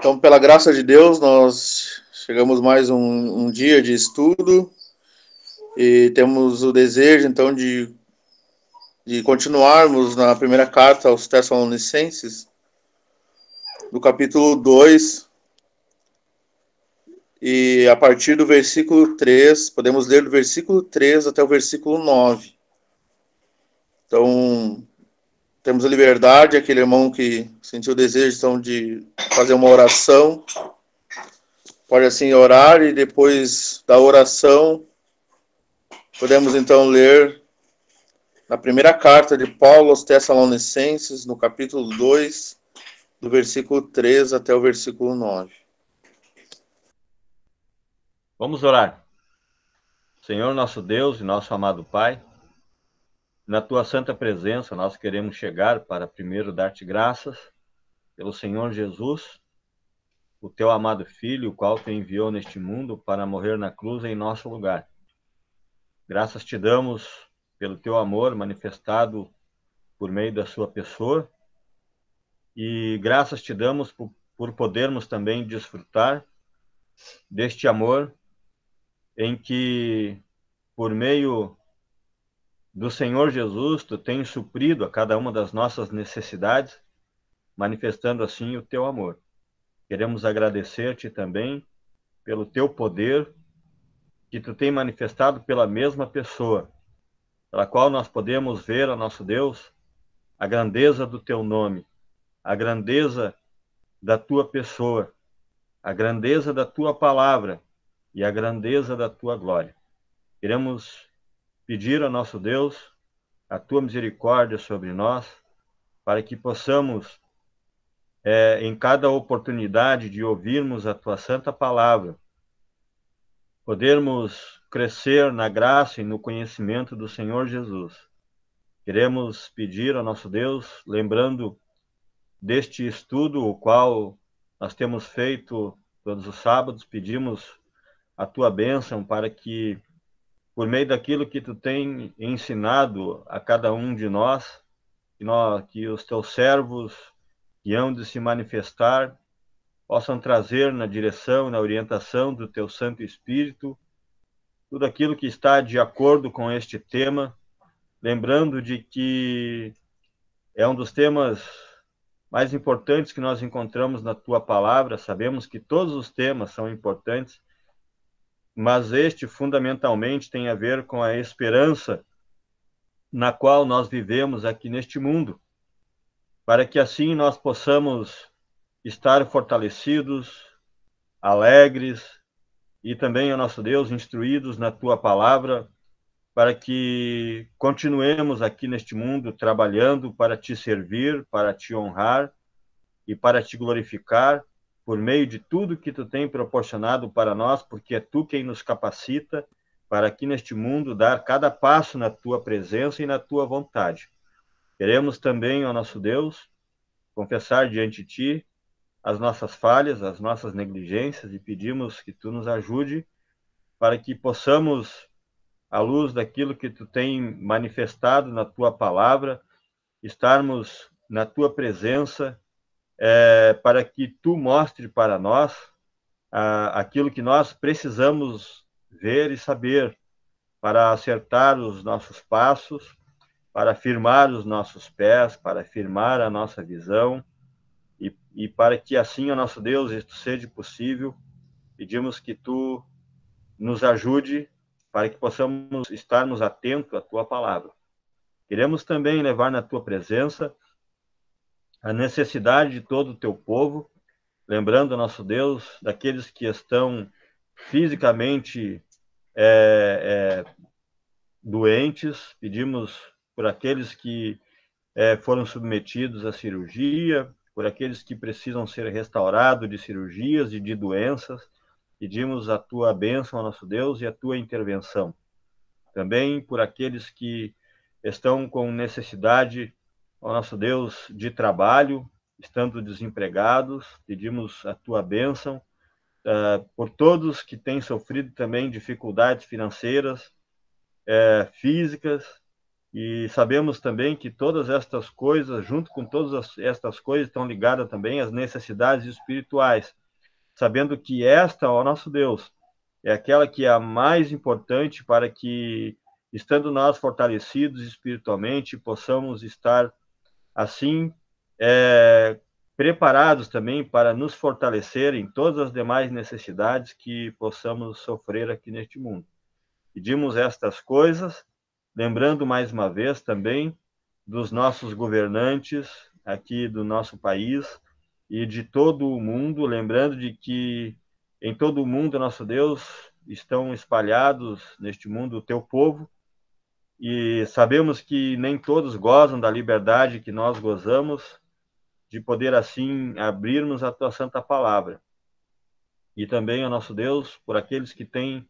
Então, pela graça de Deus, nós chegamos mais um, um dia de estudo e temos o desejo, então, de, de continuarmos na primeira carta aos Tessalonicenses, no capítulo 2, e a partir do versículo 3, podemos ler do versículo 3 até o versículo 9. Então, temos a liberdade, aquele irmão que sentiu o desejo então, de fazer uma oração, pode assim orar e depois da oração, podemos então ler na primeira carta de Paulo aos Tessalonicenses, no capítulo 2, do versículo 3 até o versículo 9. Vamos orar. Senhor nosso Deus e nosso amado Pai, na tua santa presença nós queremos chegar para primeiro dar-te graças pelo Senhor Jesus, o teu amado Filho, o qual te enviou neste mundo para morrer na cruz em nosso lugar. Graças te damos pelo teu amor manifestado por meio da sua pessoa e graças te damos por, por podermos também desfrutar deste amor em que, por meio do Senhor Jesus, tu tens suprido a cada uma das nossas necessidades, manifestando assim o teu amor. Queremos agradecer-te também pelo teu poder que tu tem manifestado pela mesma pessoa, pela qual nós podemos ver, ó nosso Deus, a grandeza do teu nome, a grandeza da tua pessoa, a grandeza da tua palavra e a grandeza da tua glória. Queremos pedir ao nosso Deus a tua misericórdia sobre nós, para que possamos, é, em cada oportunidade de ouvirmos a tua santa palavra, podermos crescer na graça e no conhecimento do Senhor Jesus. Queremos pedir ao nosso Deus, lembrando deste estudo, o qual nós temos feito todos os sábados, pedimos a tua bênção para que, por meio daquilo que tu tem ensinado a cada um de nós, que, nós, que os teus servos que hão de se manifestar possam trazer na direção na orientação do teu Santo Espírito tudo aquilo que está de acordo com este tema, lembrando de que é um dos temas mais importantes que nós encontramos na tua palavra. Sabemos que todos os temas são importantes, mas este fundamentalmente tem a ver com a esperança na qual nós vivemos aqui neste mundo, para que assim nós possamos estar fortalecidos, alegres e também, ó nosso Deus, instruídos na tua palavra, para que continuemos aqui neste mundo trabalhando para te servir, para te honrar e para te glorificar por meio de tudo que tu tem proporcionado para nós, porque é tu quem nos capacita para aqui neste mundo dar cada passo na tua presença e na tua vontade. Queremos também, ó nosso Deus, confessar diante de ti as nossas falhas, as nossas negligências e pedimos que tu nos ajude para que possamos, à luz daquilo que tu tem manifestado na tua palavra, estarmos na tua presença é, para que tu mostre para nós aquilo que nós precisamos ver e saber para acertar os nossos passos, para firmar os nossos pés, para firmar a nossa visão e, e para que assim, o nosso Deus, isto seja possível, pedimos que tu nos ajude para que possamos estarmos atentos à tua palavra. Queremos também levar na tua presença a necessidade de todo o teu povo, lembrando, nosso Deus, daqueles que estão fisicamente é, é, doentes, pedimos por aqueles que é, foram submetidos à cirurgia, por aqueles que precisam ser restaurados de cirurgias e de doenças, pedimos a tua bênção, nosso Deus, e a tua intervenção. Também por aqueles que estão com necessidade ao nosso Deus de trabalho, estando desempregados, pedimos a tua bênção uh, por todos que têm sofrido também dificuldades financeiras, uh, físicas, E sabemos também que todas estas coisas, junto com todas estas coisas, estão ligadas também às necessidades espirituais, sabendo que esta, ó nosso Deus, é aquela que é a mais importante para que, estando nós fortalecidos espiritualmente, possamos estar assim é, preparados também para nos fortalecer em todas as demais necessidades que possamos sofrer aqui neste mundo. Pedimos estas coisas Lembrando mais uma vez também dos nossos governantes aqui do nosso país e de todo o mundo, lembrando de que em todo o mundo, nosso Deus, estão espalhados neste mundo o teu povo, e sabemos que nem todos gozam da liberdade que nós gozamos, de poder assim abrirmos a tua santa palavra. E também, ó nosso Deus, por aqueles que têm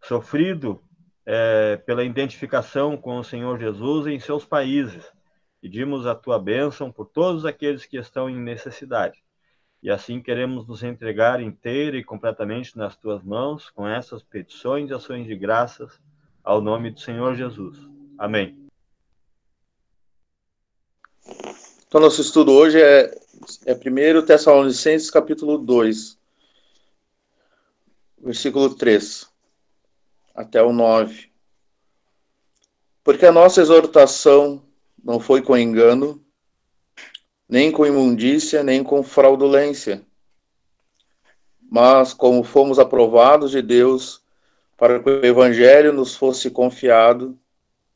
sofrido é, pela identificação com o Senhor Jesus em seus países. Pedimos a tua bênção por todos aqueles que estão em necessidade. E assim queremos nos entregar inteira e completamente nas tuas mãos, com essas petições e ações de graças, ao nome do Senhor Jesus. Amém. Então, nosso estudo hoje é, é 1 Tessalonicenses, capítulo 2, versículo 3 até o 9. Porque a nossa exortação não foi com engano, nem com imundícia, nem com fraudulência, mas como fomos aprovados de Deus para que o Evangelho nos fosse confiado,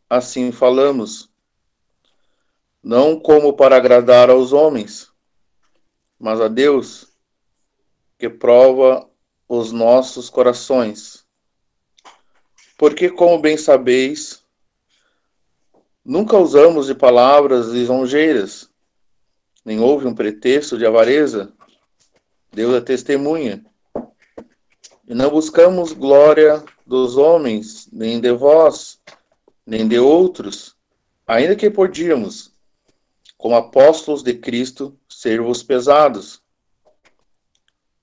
assim falamos, não como para agradar aos homens, mas a Deus, que prova os nossos corações porque, como bem sabeis, nunca usamos de palavras lisonjeiras, nem houve um pretexto de avareza. Deus é testemunha. E não buscamos glória dos homens, nem de vós, nem de outros, ainda que podíamos, como apóstolos de Cristo, ser-vos pesados.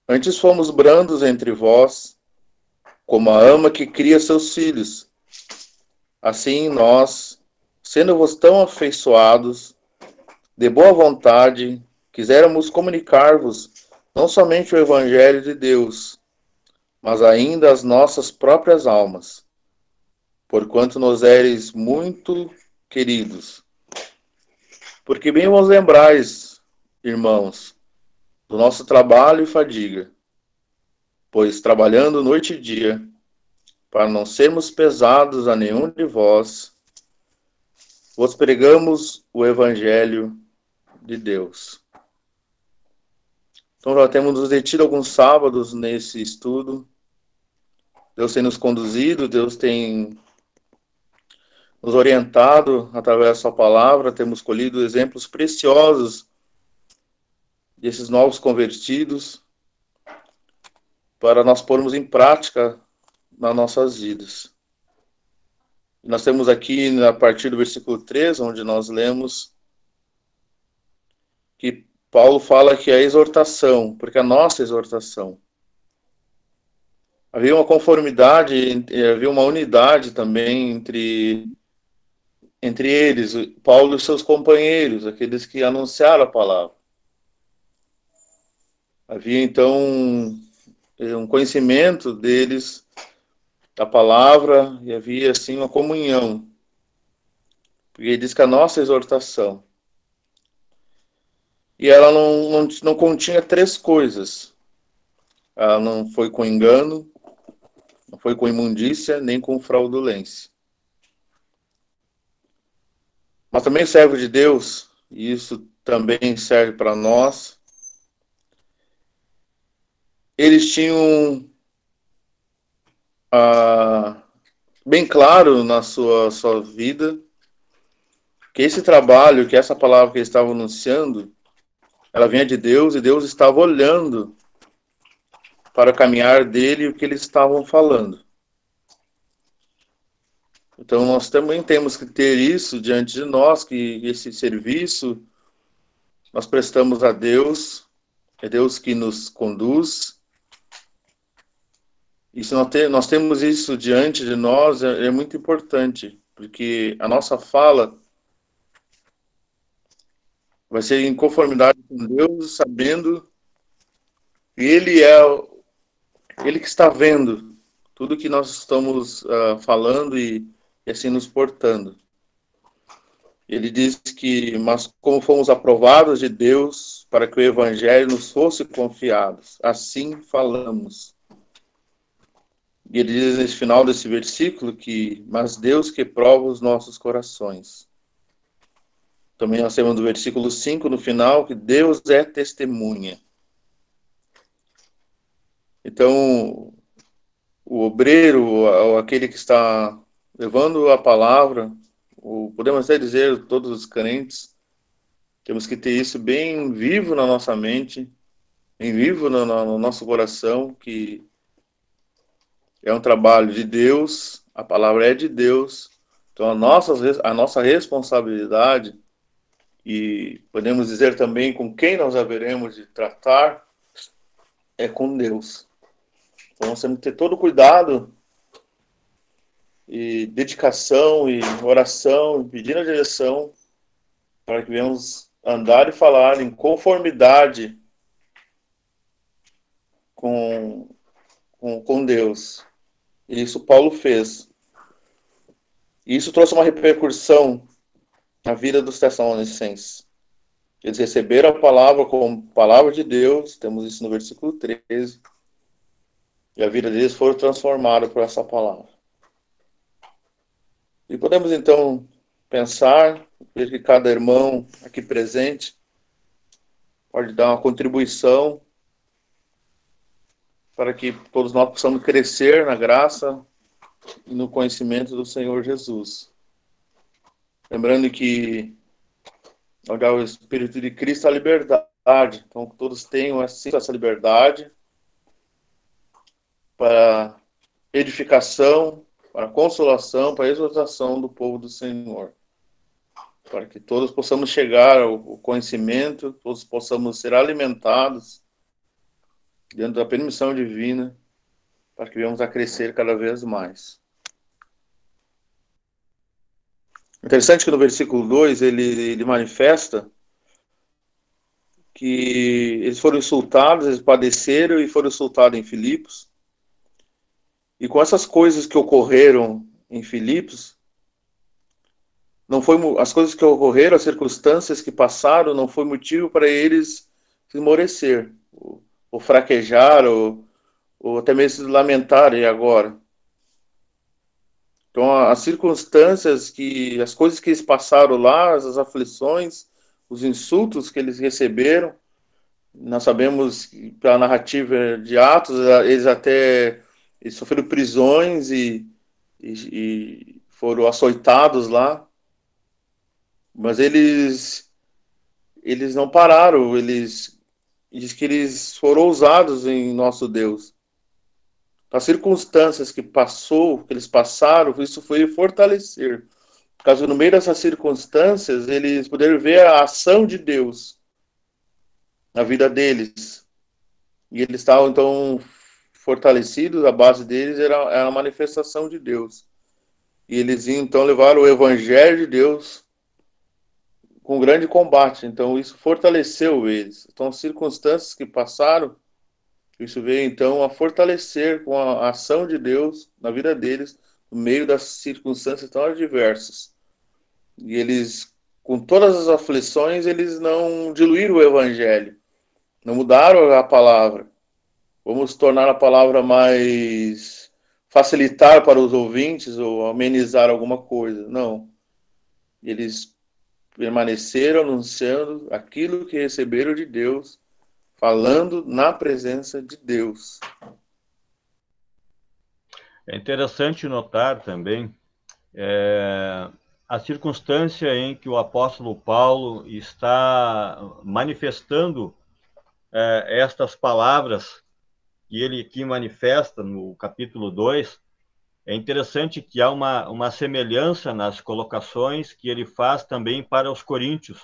Antes fomos brandos entre vós, como a ama que cria seus filhos. Assim nós, sendo-vos tão afeiçoados, de boa vontade, quiséramos comunicar-vos não somente o Evangelho de Deus, mas ainda as nossas próprias almas, porquanto nos eres muito queridos. Porque bem vos lembrais, irmãos, do nosso trabalho e fadiga, pois trabalhando noite e dia, para não sermos pesados a nenhum de vós, vos pregamos o Evangelho de Deus. Então já temos nos detido alguns sábados nesse estudo. Deus tem nos conduzido, Deus tem nos orientado através da sua palavra, temos colhido exemplos preciosos desses novos convertidos, para nós pormos em prática nas nossas vidas. Nós temos aqui, a partir do versículo 3, onde nós lemos que Paulo fala que é a exortação, porque a nossa exortação. Havia uma conformidade, havia uma unidade também entre, entre eles, Paulo e seus companheiros, aqueles que anunciaram a palavra. Havia então um conhecimento deles da palavra e havia assim uma comunhão. Porque ele diz que a nossa exortação e ela não, não, não continha três coisas. Ela não foi com engano, não foi com imundícia, nem com fraudulência. Mas também servo de Deus, e isso também serve para nós, eles tinham ah, bem claro na sua, sua vida que esse trabalho, que essa palavra que eles estavam anunciando, ela vinha de Deus e Deus estava olhando para o caminhar dele e o que eles estavam falando. Então nós também temos que ter isso diante de nós, que esse serviço nós prestamos a Deus, é Deus que nos conduz, e se nós, nós temos isso diante de nós, é, é muito importante, porque a nossa fala vai ser em conformidade com Deus, sabendo que Ele é Ele que está vendo tudo que nós estamos uh, falando e, e assim nos portando. Ele diz que, mas como fomos aprovados de Deus para que o Evangelho nos fosse confiado, assim falamos. E ele diz no final desse versículo que, mas Deus que prova os nossos corações. Também nós temos no versículo 5 no final que Deus é testemunha. Então, o obreiro, aquele que está levando a palavra, ou podemos até dizer todos os crentes, temos que ter isso bem vivo na nossa mente, bem vivo no, no nosso coração, que é um trabalho de Deus, a palavra é de Deus, então a nossa, a nossa responsabilidade, e podemos dizer também com quem nós haveremos de tratar, é com Deus. Então nós temos que ter todo cuidado e dedicação e oração, e pedindo a direção para que venhamos andar e falar em conformidade com, com, com Deus. E isso Paulo fez. E isso trouxe uma repercussão na vida dos Tessalonicenses. Eles receberam a palavra como palavra de Deus, temos isso no versículo 13, e a vida deles foi transformada por essa palavra. E podemos então pensar, ver que cada irmão aqui presente pode dar uma contribuição para que todos nós possamos crescer na graça e no conhecimento do Senhor Jesus. Lembrando que onde há o Espírito de Cristo, há liberdade. Então, todos tenham essa liberdade para edificação, para consolação, para exortação do povo do Senhor. Para que todos possamos chegar ao conhecimento, todos possamos ser alimentados dentro da permissão divina, para que venhamos a crescer cada vez mais. Interessante que no versículo 2 ele, ele manifesta que eles foram insultados, eles padeceram e foram insultados em Filipos. E com essas coisas que ocorreram em Filipos, não foi as coisas que ocorreram, as circunstâncias que passaram, não foi motivo para eles se esmorecer, ou, ou fraquejar, ou, ou até mesmo se lamentarem agora. Então, as circunstâncias que, as coisas que eles passaram lá, as aflições, os insultos que eles receberam, nós sabemos que pela narrativa de Atos, eles até eles sofreram prisões e, e, e foram açoitados lá. Mas eles eles não pararam, eles diz que eles foram ousados em nosso Deus. As circunstâncias que passou, que eles passaram, isso foi fortalecer. Por causa no meio dessas circunstâncias, eles puderam ver a ação de Deus na vida deles. E eles estavam então fortalecidos, a base deles era, era a manifestação de Deus. E eles então levaram o evangelho de Deus com grande combate. Então isso fortaleceu eles. Então as circunstâncias que passaram, isso veio então a fortalecer com a ação de Deus na vida deles, no meio das circunstâncias tão adversas. E eles, com todas as aflições, eles não diluíram o evangelho, não mudaram a palavra vamos tornar a palavra mais facilitar para os ouvintes ou amenizar alguma coisa. Não. Eles permaneceram anunciando aquilo que receberam de Deus, falando na presença de Deus. É interessante notar também é, a circunstância em que o apóstolo Paulo está manifestando é, estas palavras que ele aqui manifesta no capítulo 2, é interessante que há uma, uma semelhança nas colocações que ele faz também para os coríntios,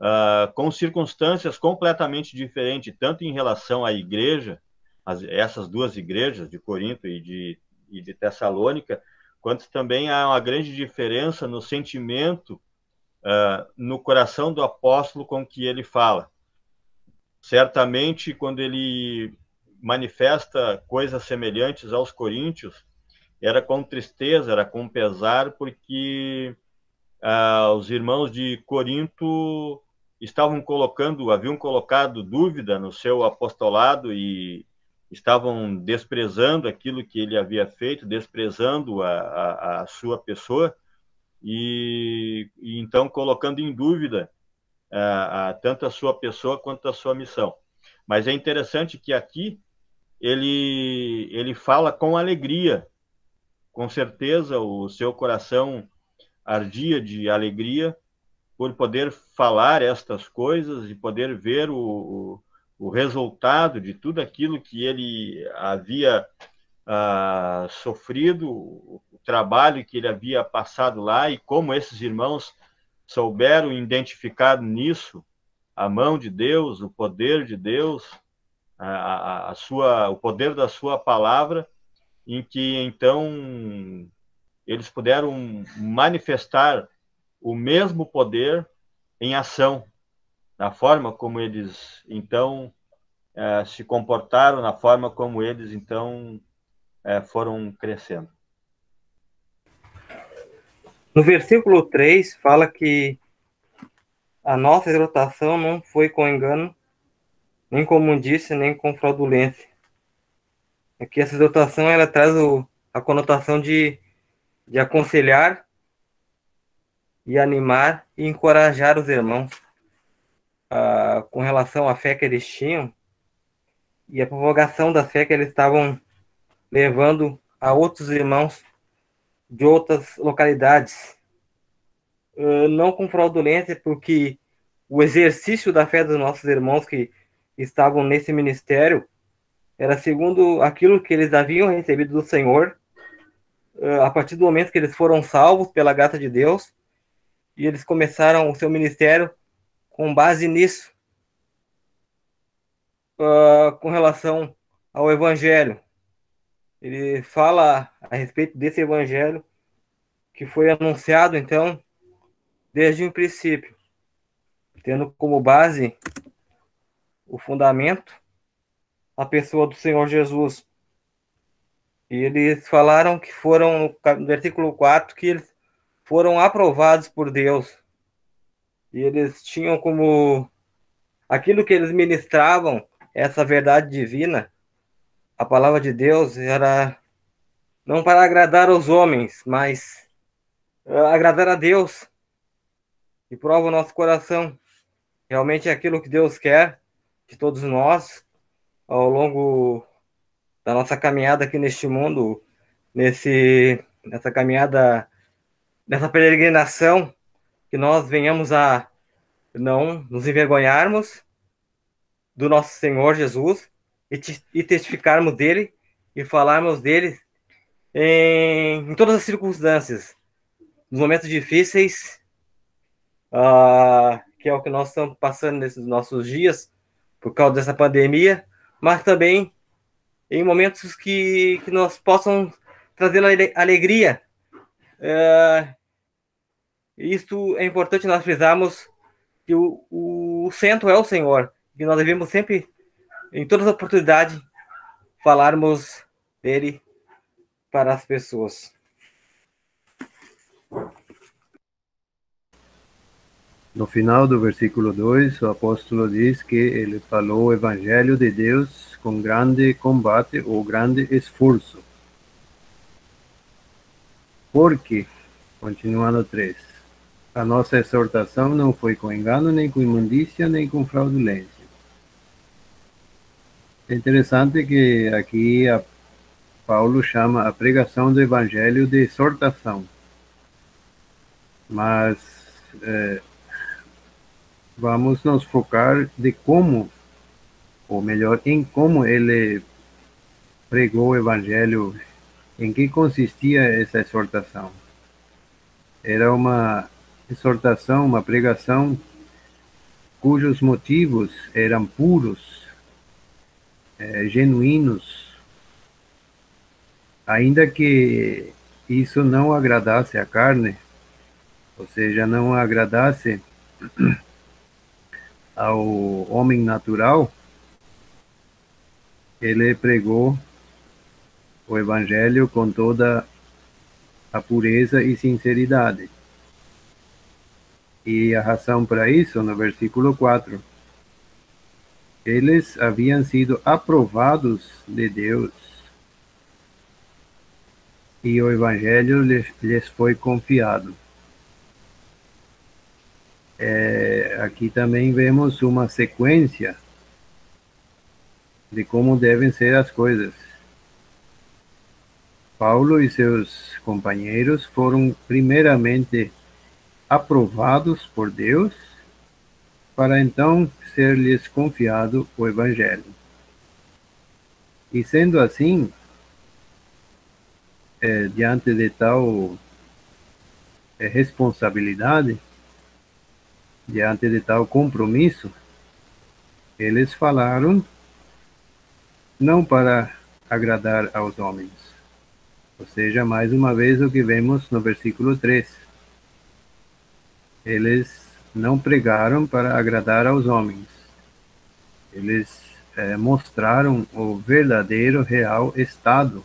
uh, com circunstâncias completamente diferentes, tanto em relação à igreja, as, essas duas igrejas, de Corinto e de, e de Tessalônica, quanto também há uma grande diferença no sentimento, uh, no coração do apóstolo com que ele fala. Certamente, quando ele manifesta coisas semelhantes aos coríntios, era com tristeza, era com pesar, porque uh, os irmãos de Corinto estavam colocando, haviam colocado dúvida no seu apostolado e estavam desprezando aquilo que ele havia feito, desprezando a, a, a sua pessoa e, e, então colocando em dúvida a, a, tanto a sua pessoa quanto a sua missão. Mas é interessante que aqui ele ele fala com alegria, com certeza o seu coração ardia de alegria por poder falar estas coisas e poder ver o, o, resultado de tudo aquilo que ele havia ah, sofrido, o trabalho que ele havia passado lá e como esses irmãos souberam identificar nisso a mão de Deus, o poder de Deus, a, a, sua, o poder da sua palavra, em que então eles puderam manifestar o mesmo poder em ação, na forma como eles então eh, se comportaram, na forma como eles então eh, foram crescendo. No versículo 3 fala que a nossa exortação não foi com engano, nem como disse, nem com fraudulência. Aqui essa exortação ela traz o, a conotação de de aconselhar e animar e encorajar os irmãos uh, com relação à fé que eles tinham e a propagação da fé que eles estavam levando a outros irmãos de outras localidades. Uh, não com fraudulência, porque o exercício da fé dos nossos irmãos que estavam nesse ministério era segundo aquilo que eles haviam recebido do Senhor eh, a partir do momento que eles foram salvos pela graça de Deus e eles começaram o seu ministério com base nisso, uh, com relação ao Evangelho. Ele fala a respeito desse Evangelho que foi anunciado, então, desde o princípio, tendo como base o fundamento a pessoa do Senhor Jesus. E eles falaram que foram, no versículo 4, que eles foram aprovados por Deus. E eles tinham como aquilo que eles ministravam, essa verdade divina, a palavra de Deus, era não para agradar aos homens, mas uh, agradar a Deus. E prova o nosso coração. Realmente é aquilo que Deus quer de todos nós ao longo da nossa caminhada aqui neste mundo, nesse, nessa caminhada, nessa peregrinação, que nós venhamos a não nos envergonharmos do nosso Senhor Jesus e, e testificarmos dele e falarmos dele em, em todas as circunstâncias, nos momentos difíceis, uh, que é o que nós estamos passando nesses nossos dias, por causa dessa pandemia, mas também em momentos que, que nós possam trazer alegria. É, isto é importante nós frisarmos que o, o centro é o Senhor, que nós devemos sempre, em todas as oportunidades, falarmos dele para as pessoas. No final do versículo 2, o apóstolo diz que ele falou o evangelho de Deus com grande combate ou grande esforço. Porque, continuando 3, a nossa exortação não foi com engano, nem com imundícia, nem com fraudulência. É interessante que aqui Paulo chama a pregação do evangelho de exortação. Mas é, vamos nos focar de como, ou melhor, em como ele pregou o evangelho, em que consistia essa exortação. Era uma exortação, uma pregação cujos motivos eram puros, é, genuínos, ainda que isso não agradasse a carne, ou seja, não agradasse ao homem natural, ele pregou o evangelho com toda a pureza e sinceridade. E a razão para isso, no versículo 4, eles haviam sido aprovados de Deus e o evangelho lhes, lhes foi confiado. É, aqui também vemos uma sequência de como devem ser as coisas. Paulo e seus companheiros foram primeiramente aprovados por Deus, para então ser-lhes confiado o Evangelho. E sendo assim, é, diante de tal é, responsabilidade, diante de tal compromisso, eles falaram não para agradar aos homens. Ou seja, mais uma vez o que vemos no versículo 3. Eles não pregaram para agradar aos homens. Eles é, mostraram o verdadeiro, real estado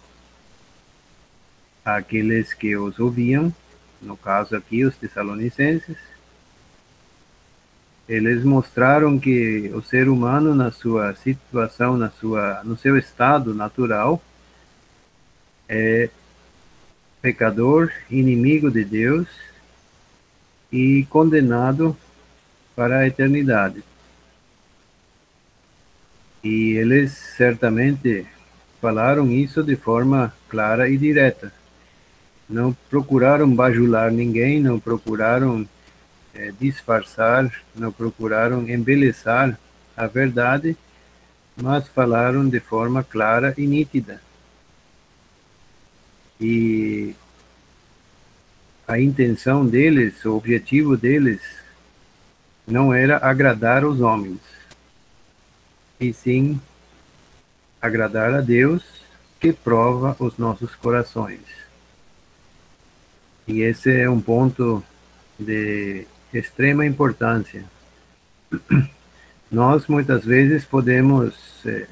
àqueles que os ouviam, no caso aqui os tessalonicenses, eles mostraram que o ser humano na sua situação, na sua, no seu estado natural, é pecador, inimigo de Deus e condenado para a eternidade. E eles certamente falaram isso de forma clara e direta. Não procuraram bajular ninguém, não procuraram é, disfarçar, não procuraram embelezar a verdade, mas falaram de forma clara e nítida. E a intenção deles, o objetivo deles, não era agradar os homens, e sim agradar a Deus, que prova os nossos corações. E esse é um ponto de extrema importância. Nós muitas vezes podemos é,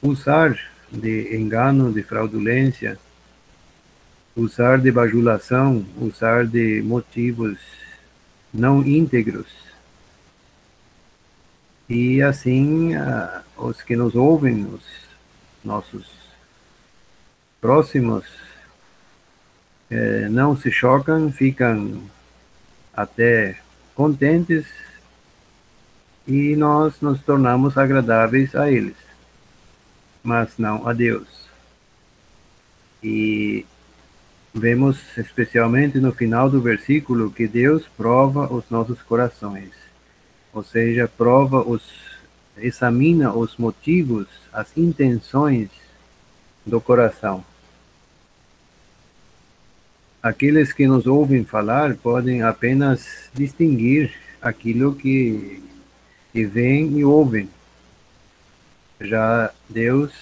usar de engano, de fraudulência, usar de bajulação, usar de motivos não íntegros. E assim, os que nos ouvem, os nossos próximos, é, não se chocam, ficam até contentes e nós nos tornamos agradáveis a eles, mas não a Deus. E vemos especialmente no final do versículo que Deus prova os nossos corações, ou seja, prova os examina os motivos, as intenções do coração aqueles que nos ouvem falar podem apenas distinguir aquilo que, que veem e ouvem. Já Deus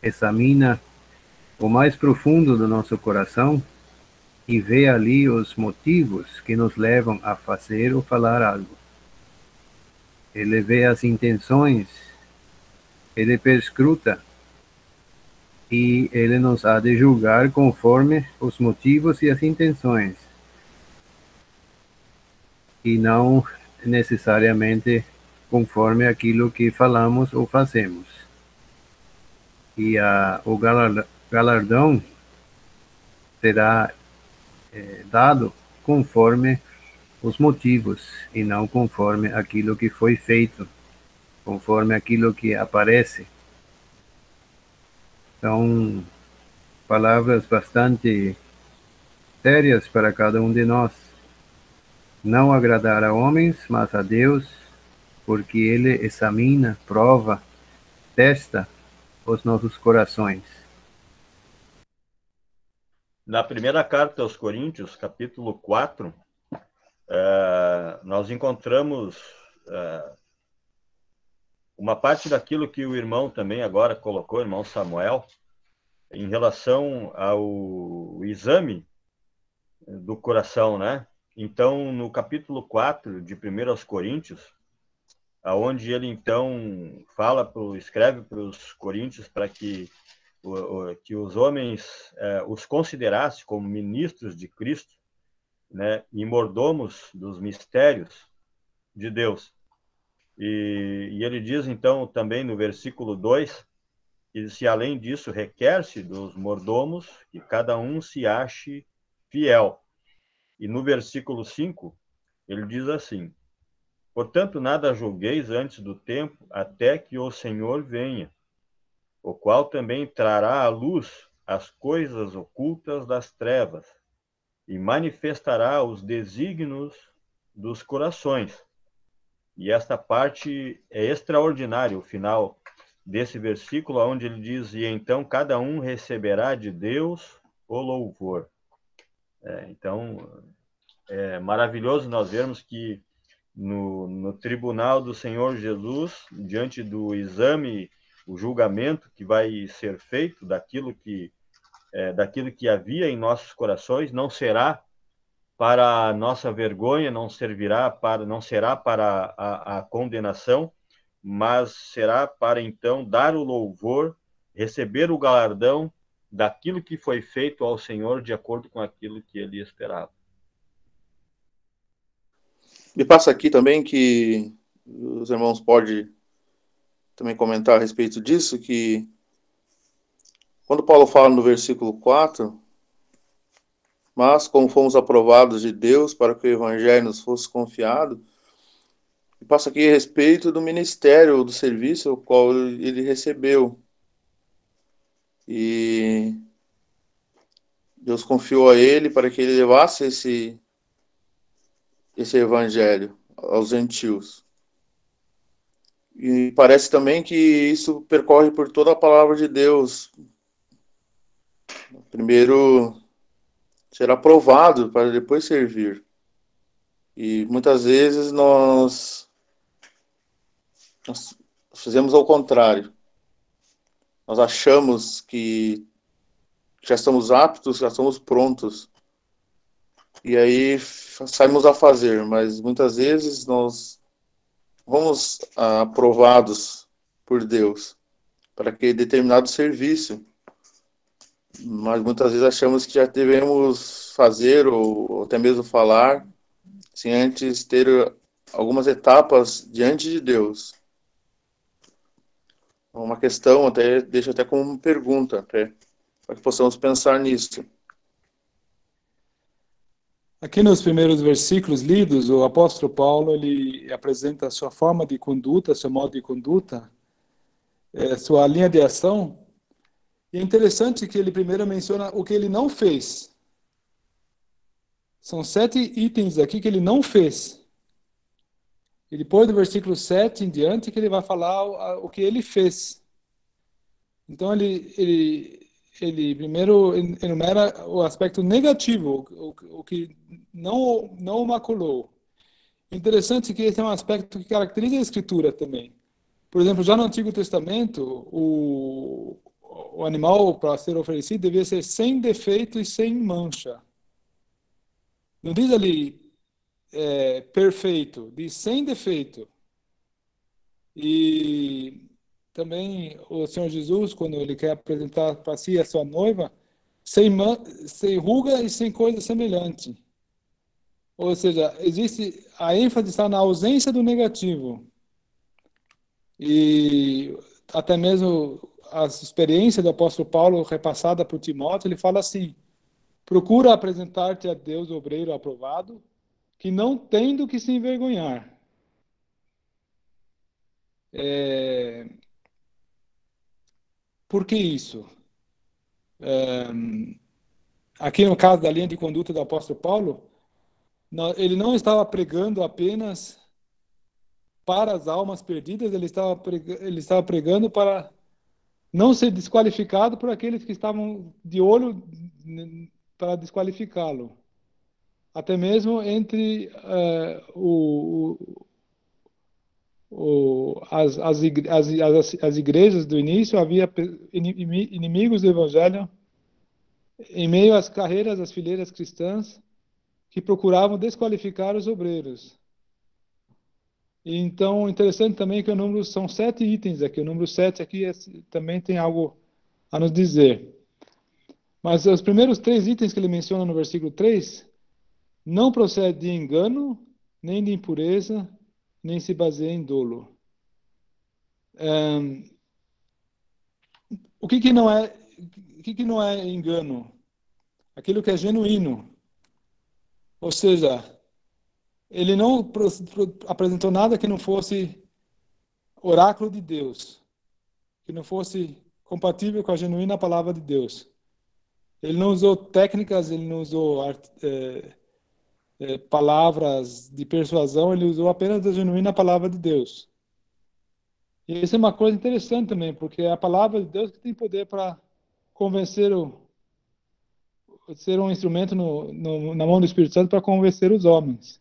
examina o mais profundo do nosso coração e vê ali os motivos que nos levam a fazer ou falar algo. Ele vê as intenções, ele perscruta e ele nos há de julgar conforme os motivos e as intenções, e não necessariamente conforme aquilo que falamos ou fazemos. E a, o galardão será é, dado conforme os motivos e não conforme aquilo que foi feito, conforme aquilo que aparece são palavras bastante sérias para cada um de nós. Não agradar a homens, mas a Deus, porque Ele examina, prova, testa os nossos corações. Na primeira carta aos Coríntios, capítulo 4, é, nós encontramos é, uma parte daquilo que o irmão também agora colocou, o irmão Samuel, em relação ao exame do coração, né? Então, no capítulo 4 de 1 aos Coríntios, aonde ele então fala pro, escreve para os coríntios para que que os homens eh, os considerasse como ministros de Cristo, né, e mordomos dos mistérios de Deus. E, e ele diz então também no versículo 2 que se além disso requer-se dos mordomos que cada um se ache fiel. E no versículo 5 ele diz assim: Portanto, nada julgueis antes do tempo, até que o Senhor venha, o qual também trará à luz as coisas ocultas das trevas e manifestará os desígnios dos corações. E esta parte é extraordinária, o final desse versículo, onde ele diz: E então cada um receberá de Deus o louvor. É, então, é maravilhoso nós vermos que no, no tribunal do Senhor Jesus, diante do exame, o julgamento que vai ser feito daquilo que é, daquilo que havia em nossos corações, não será para nossa vergonha, não servirá para, não será para a, a condenação, mas será para então dar o louvor, receber o galardão daquilo que foi feito ao Senhor de acordo com aquilo que ele esperava. Me passa aqui também que os irmãos podem também comentar a respeito disso, que quando Paulo fala no versículo 4, mas como fomos aprovados de Deus para que o evangelho nos fosse confiado, passa aqui a respeito do ministério, do serviço o qual ele recebeu. E Deus confiou a ele para que ele levasse esse esse evangelho aos gentios. E parece também que isso percorre por toda a palavra de Deus. Primeiro será provado para depois servir. E muitas vezes nós, nós fazemos ao contrário. Nós achamos que já estamos aptos, já estamos prontos e aí saímos a fazer, mas muitas vezes nós vamos aprovados por Deus para aquele determinado serviço, mas muitas vezes achamos que já devemos fazer ou, até mesmo falar sem antes ter algumas etapas diante de Deus. Uma questão, até deixo até como pergunta, até, para que possamos pensar nisso. Aqui nos primeiros versículos lidos, o apóstolo Paulo ele apresenta a sua forma de conduta, seu modo de conduta, é, sua linha de ação. E é interessante que ele primeiro menciona o que ele não fez. São sete itens aqui que ele não fez. E depois do versículo 7 em diante que ele vai falar o que ele fez. Então ele, ele ele primeiro enumera o aspecto negativo, o, o que não, não maculou. Interessante que esse é um aspecto que caracteriza a escritura também. Por exemplo, já no Antigo Testamento, o, o animal para ser oferecido devia ser sem defeito e sem mancha. Não diz ali é, perfeito, diz sem defeito. E também o Senhor Jesus, quando ele quer apresentar para si a sua noiva, sem, sem ruga e sem coisa semelhante. Ou seja, existe a ênfase está na ausência do negativo. E até mesmo a experiência do apóstolo Paulo repassada por Timóteo, ele fala assim: procura apresentar-te a Deus obreiro aprovado, que não tem do que se envergonhar. É, por que isso? É, aqui no caso da linha de conduta do apóstolo Paulo, ele não estava pregando apenas para as almas perdidas, ele estava, ele estava pregando para não ser desqualificado por aqueles que estavam de olho para desqualificá-lo. Até mesmo entre uh, o, o, as, as, as, as igrejas do início havia inimigos do evangelho em meio às carreiras das fileiras cristãs que procuravam desqualificar os obreiros. Então, interessante também que o número são sete itens aqui. O número sete aqui é, também tem algo a nos dizer. Mas os primeiros três itens que ele menciona no versículo 3 não procede de engano, nem de impureza, nem se baseia em dolo. Um, o que, que não é o que, que não é engano? Aquilo que é genuíno. Ou seja, ele não apresentou nada que não fosse oráculo de Deus, que não fosse compatível com a genuína palavra de Deus. Ele não usou técnicas, ele não usou é, é, palavras de persuasão, ele usou apenas a genuína palavra de Deus. E isso é uma coisa interessante também, porque é a palavra de Deus que tem poder para convencer o ser um instrumento no, no, na mão do Espírito Santo para convencer os homens.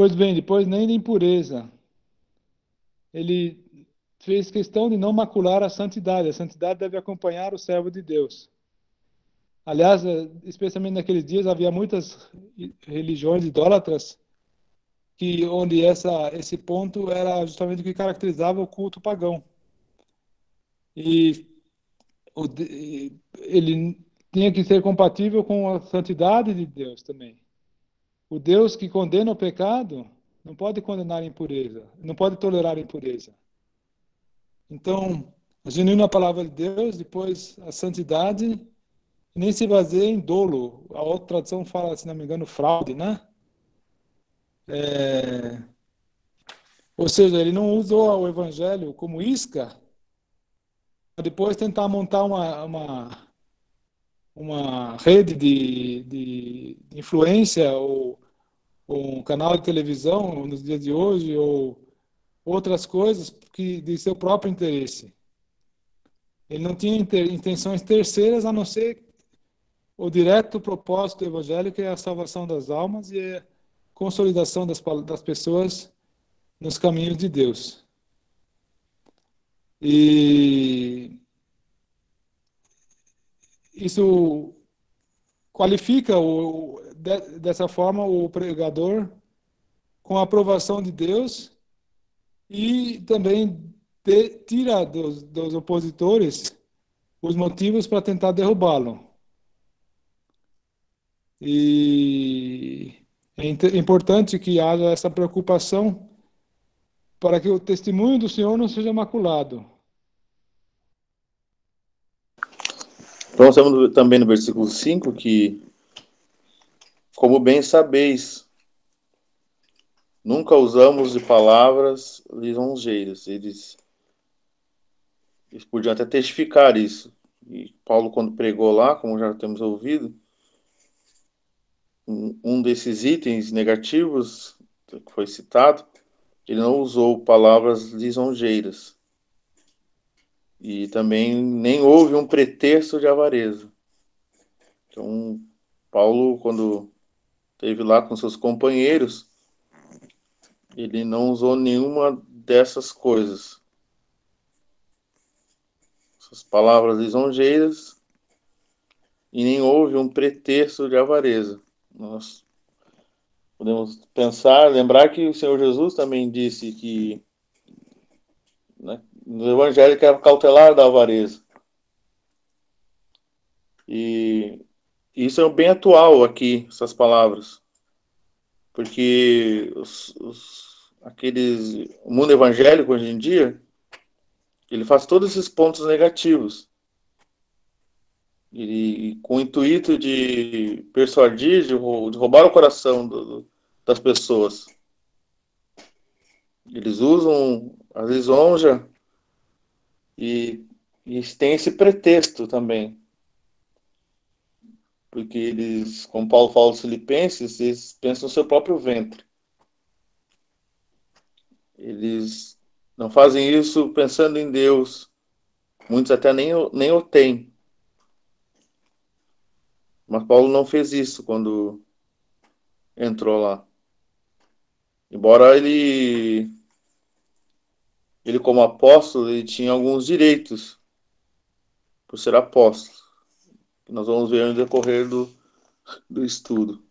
Pois bem, depois nem de impureza. Ele fez questão de não macular a santidade. A santidade deve acompanhar o servo de Deus. Aliás, eh, especialmente naqueles dias, havia muitas religiões idólatras que onde essa, esse ponto era justamente o que caracterizava o culto pagão. E ele tinha que ser compatível com a santidade de Deus também. O Deus que condena o pecado não pode condenar a impureza, não pode tolerar a impureza. Então, a genuína palavra de Deus, depois a santidade, nem se baseia em dolo. A outra tradução fala, se não me engano, fraude, né? É... Ou seja, ele não usou o evangelho como isca, para depois tentar montar uma, uma, uma rede de, de influência ou, ou um canal de televisão nos dias de hoje ou outras coisas que de seu próprio interesse. Ele não tinha intenções terceiras a não ser o direto propósito que é a salvação das almas e a consolidação das, das pessoas nos caminhos de Deus. E isso qualifica o, de, dessa forma o pregador com a aprovação de Deus e também de, tira dos, dos opositores os motivos para tentar derrubá-lo. E é importante que haja essa preocupação para que o testemunho do Senhor não seja maculado. Nós temos também no versículo 5 que, como bem sabeis, nunca usamos de palavras lisonjeiras. Eles, eles podiam até testificar isso. E Paulo, quando pregou lá, como já temos ouvido, um desses itens negativos que foi citado, ele não usou palavras lisonjeiras. E também nem houve um pretexto de avareza. Então, Paulo, quando esteve lá com seus companheiros, ele não usou nenhuma dessas coisas. Essas palavras lisonjeiras, e nem houve um pretexto de avareza. Nós podemos pensar, lembrar que o Senhor Jesus também disse que no Evangelho que era cautelar da avareza. E isso é bem atual aqui, essas palavras. Porque os, os, aqueles, o mundo evangélico hoje em dia, ele faz todos esses pontos negativos. E, com o intuito de persuadir, de, de roubar o coração do, das pessoas. Eles usam a lisonja e, e tem esse pretexto também. Porque eles, como Paulo fala aos Filipenses, eles pensam no seu próprio ventre. Eles não fazem isso pensando em Deus. Muitos até nem, nem o têm. Mas Paulo não fez isso quando entrou lá. Embora ele ele como apóstolo, ele tinha alguns direitos por ser apóstolo. Nós vamos ver no decorrer do, do estudo.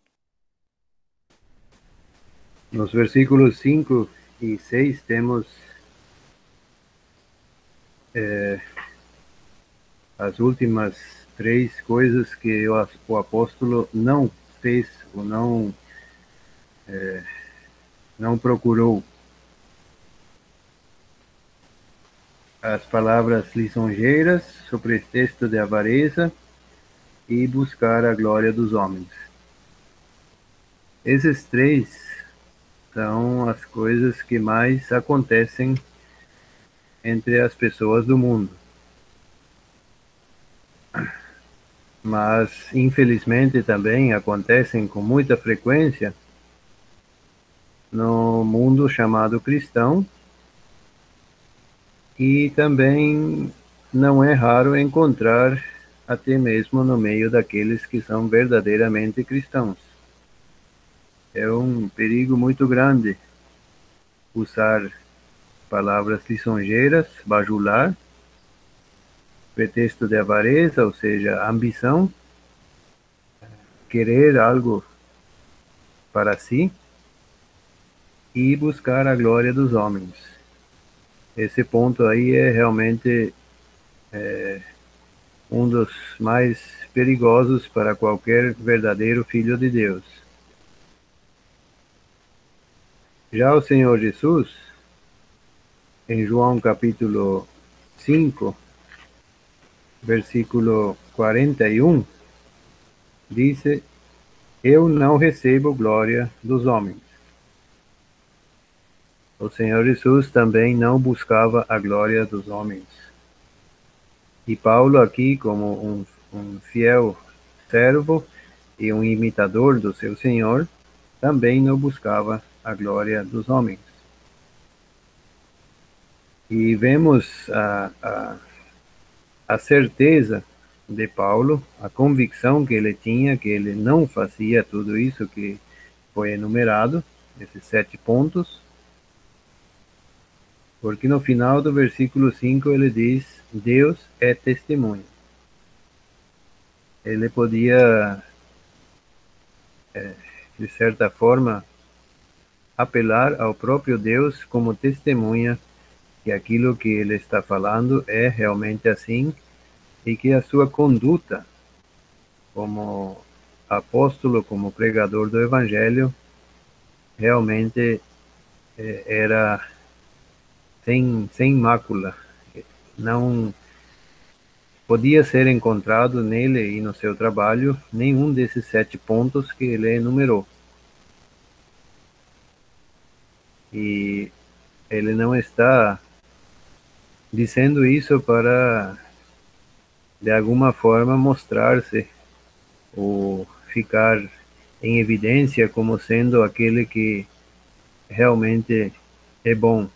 Nos versículos 5 e 6 temos é, as últimas três coisas que o, o apóstolo não fez ou não é, não procurou as palavras lisonjeiras sobre o texto de avareza e buscar a glória dos homens. Esses três são as coisas que mais acontecem entre as pessoas do mundo. Mas, infelizmente, também acontecem com muita frequência no mundo chamado cristão e também não é raro encontrar até mesmo no meio daqueles que são verdadeiramente cristãos. É um perigo muito grande usar palavras lisonjeiras, bajular, pretexto de avareza, ou seja, ambição, querer algo para si e buscar a glória dos homens. Esse ponto aí é realmente é, um dos mais perigosos para qualquer verdadeiro filho de Deus. Já o Senhor Jesus, em João capítulo 5, versículo 41, disse: Eu não recebo glória dos homens. O Senhor Jesus também não buscava a glória dos homens. E Paulo, aqui, como um, um fiel servo e um imitador do seu Senhor, também não buscava a glória dos homens. E vemos a, a, a certeza de Paulo, a convicção que ele tinha que ele não fazia tudo isso que foi enumerado, esses sete pontos, porque no final do versículo 5 ele diz: Deus é testemunho. Ele podia, é, de certa forma, apelar ao próprio Deus como testemunha que aquilo que ele está falando é realmente assim e que a sua conduta como apóstolo, como pregador do Evangelho, realmente é, era sem, sem mácula. Não podia ser encontrado nele e no seu trabalho nenhum desses sete pontos que ele enumerou. E ele não está dizendo isso para, de alguma forma, mostrar-se ou ficar em evidência como sendo aquele que realmente é bom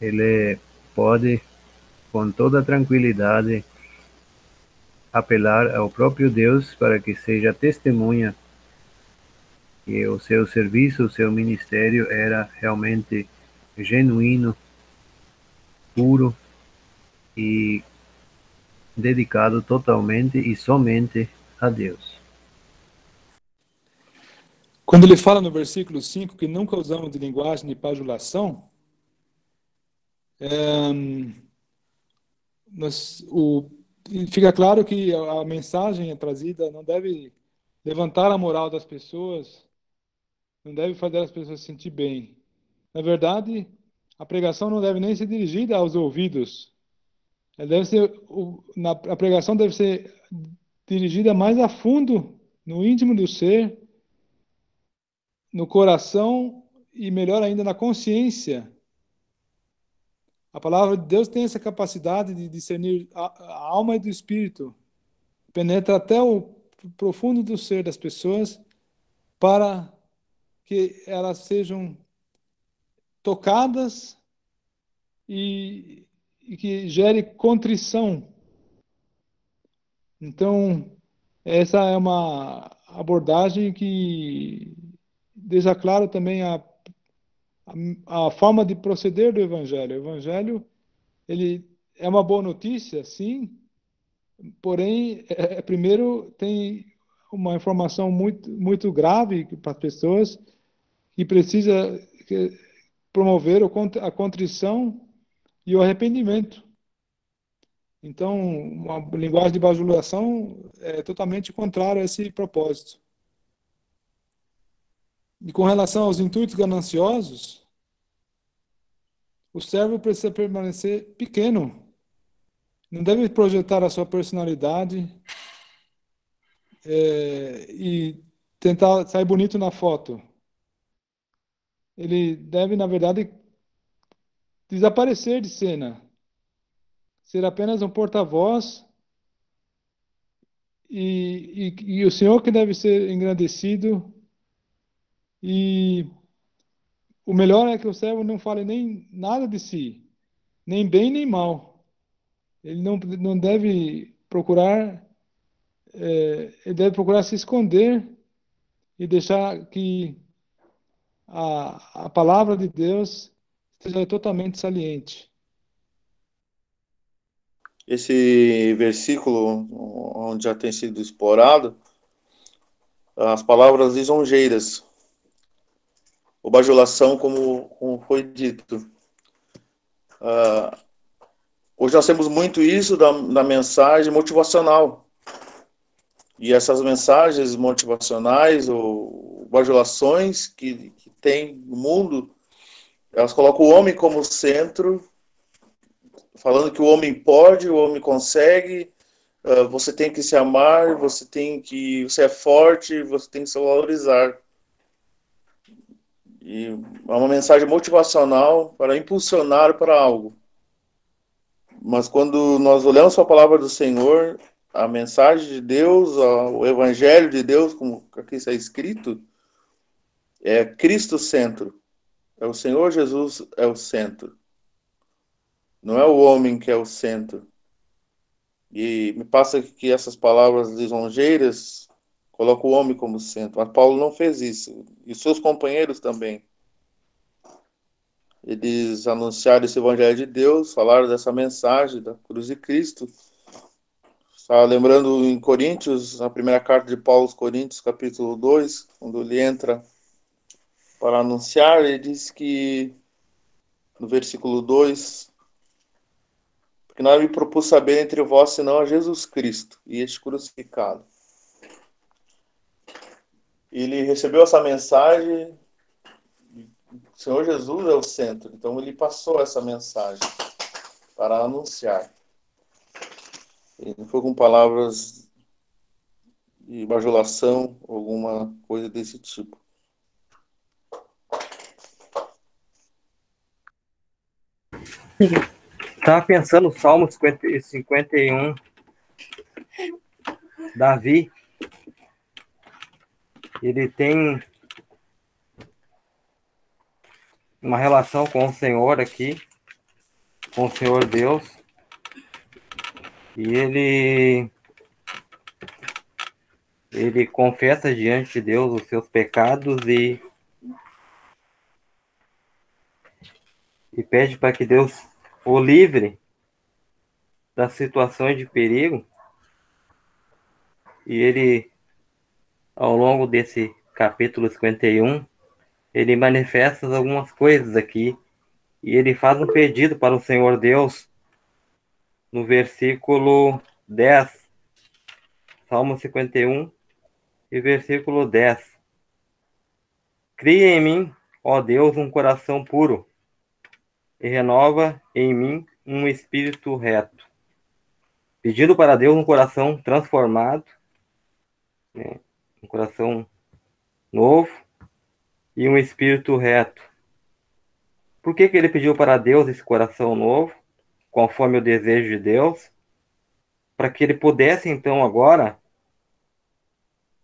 ele pode, com toda tranquilidade, apelar ao próprio Deus para que seja testemunha que o seu serviço, o seu ministério era realmente genuíno, puro e dedicado totalmente e somente a Deus. Quando ele fala no versículo 5 que nunca usamos de linguagem de pajulação, o, fica claro que a, a mensagem é trazida não deve levantar a moral das pessoas, não deve fazer as pessoas se sentir bem. Na verdade, a pregação não deve nem ser dirigida aos ouvidos. Ela deve ser, na, a pregação deve ser dirigida mais a fundo, no íntimo do ser, no coração e, melhor ainda, na consciência a palavra de Deus tem essa capacidade de discernir a, alma e do espírito, penetra até o profundo do ser das pessoas para que elas sejam tocadas e, e que gere contrição. Então, essa é uma abordagem que deixa claro também a, a, a forma de proceder do Evangelho. O Evangelho ele é uma boa notícia, sim, porém, é, é primeiro tem uma informação muito, muito grave para as pessoas que precisa promover a contrição e o arrependimento. Então, uma linguagem de bajulação é totalmente contrária a esse propósito. E com relação aos intuitos gananciosos, o servo precisa permanecer pequeno. Não deve projetar a sua personalidade é, e tentar sair bonito na foto. Ele deve, na verdade, desaparecer de cena ser apenas um porta-voz e, e, e, o Senhor que deve ser engrandecido e o melhor é que o servo não fale nem nada de si, nem bem nem mal. Ele não, não deve procurar, é, ele deve procurar se esconder e deixar que a, a palavra de Deus seja totalmente saliente esse versículo onde já tem sido explorado, as palavras lisonjeiras, ou bajulação, como, como foi dito. Uh, hoje nós temos muito isso da, da mensagem motivacional. E essas mensagens motivacionais ou bajulações que, que tem no mundo, elas colocam o homem como centro falando que o homem pode, o homem consegue, uh, você tem que se amar, você tem que, você é forte, você tem que se valorizar. E é uma mensagem motivacional para impulsionar para algo. Mas quando nós olhamos para a palavra do Senhor, a mensagem de Deus, o evangelho de Deus, como aqui está escrito, é Cristo centro. É o Senhor Jesus é o centro. Não é o homem que é o centro. E me passa que essas palavras lisonjeiras colocam o homem como centro. Mas Paulo não fez isso. E seus companheiros também. Eles anunciaram esse evangelho de Deus, falaram dessa mensagem da cruz de Cristo. Estava lembrando em Coríntios, na primeira carta de Paulo aos Coríntios, capítulo 2, quando ele entra para anunciar, ele diz que no versículo 2, que não me propus saber entre vós senão a Jesus Cristo e este crucificado. Ele recebeu essa mensagem, o Senhor Jesus é o centro, então ele passou essa mensagem para anunciar. E não foi com palavras de bajulação, alguma coisa desse tipo. Estava pensando no Salmo 50, 51. Davi, ele tem uma relação com o Senhor aqui, com o Senhor Deus, e ele ele confessa diante de Deus os seus pecados e e pede para que Deus o livre das situações de perigo. E ele, ao longo desse capítulo 51, ele manifesta algumas coisas aqui. E ele faz um pedido para o Senhor Deus no versículo 10, Salmo 51 e versículo 10. Cria em mim, ó Deus, um coração puro e renova em mim um espírito reto. Pedindo para Deus um coração transformado, né, um coração novo e um espírito reto. Por que, que ele pediu para Deus esse coração novo, conforme o desejo de Deus? Para que ele pudesse, então, agora,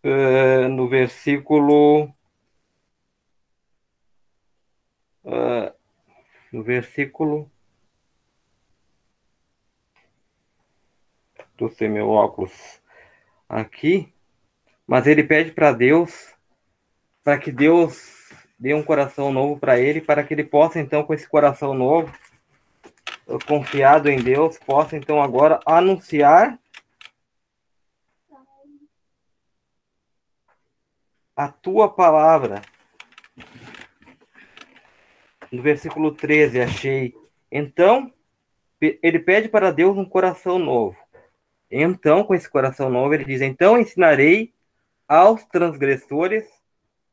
uh, no versículo. Uh, no versículo. sem meu óculos aqui. Mas ele pede para Deus, para que Deus dê um coração novo para ele, para que ele possa, então, com esse coração novo, confiado em Deus, possa, então, agora anunciar a tua palavra. No versículo 13, achei. Então, ele pede para Deus um coração novo. Então, com esse coração novo, ele diz: Então ensinarei aos transgressores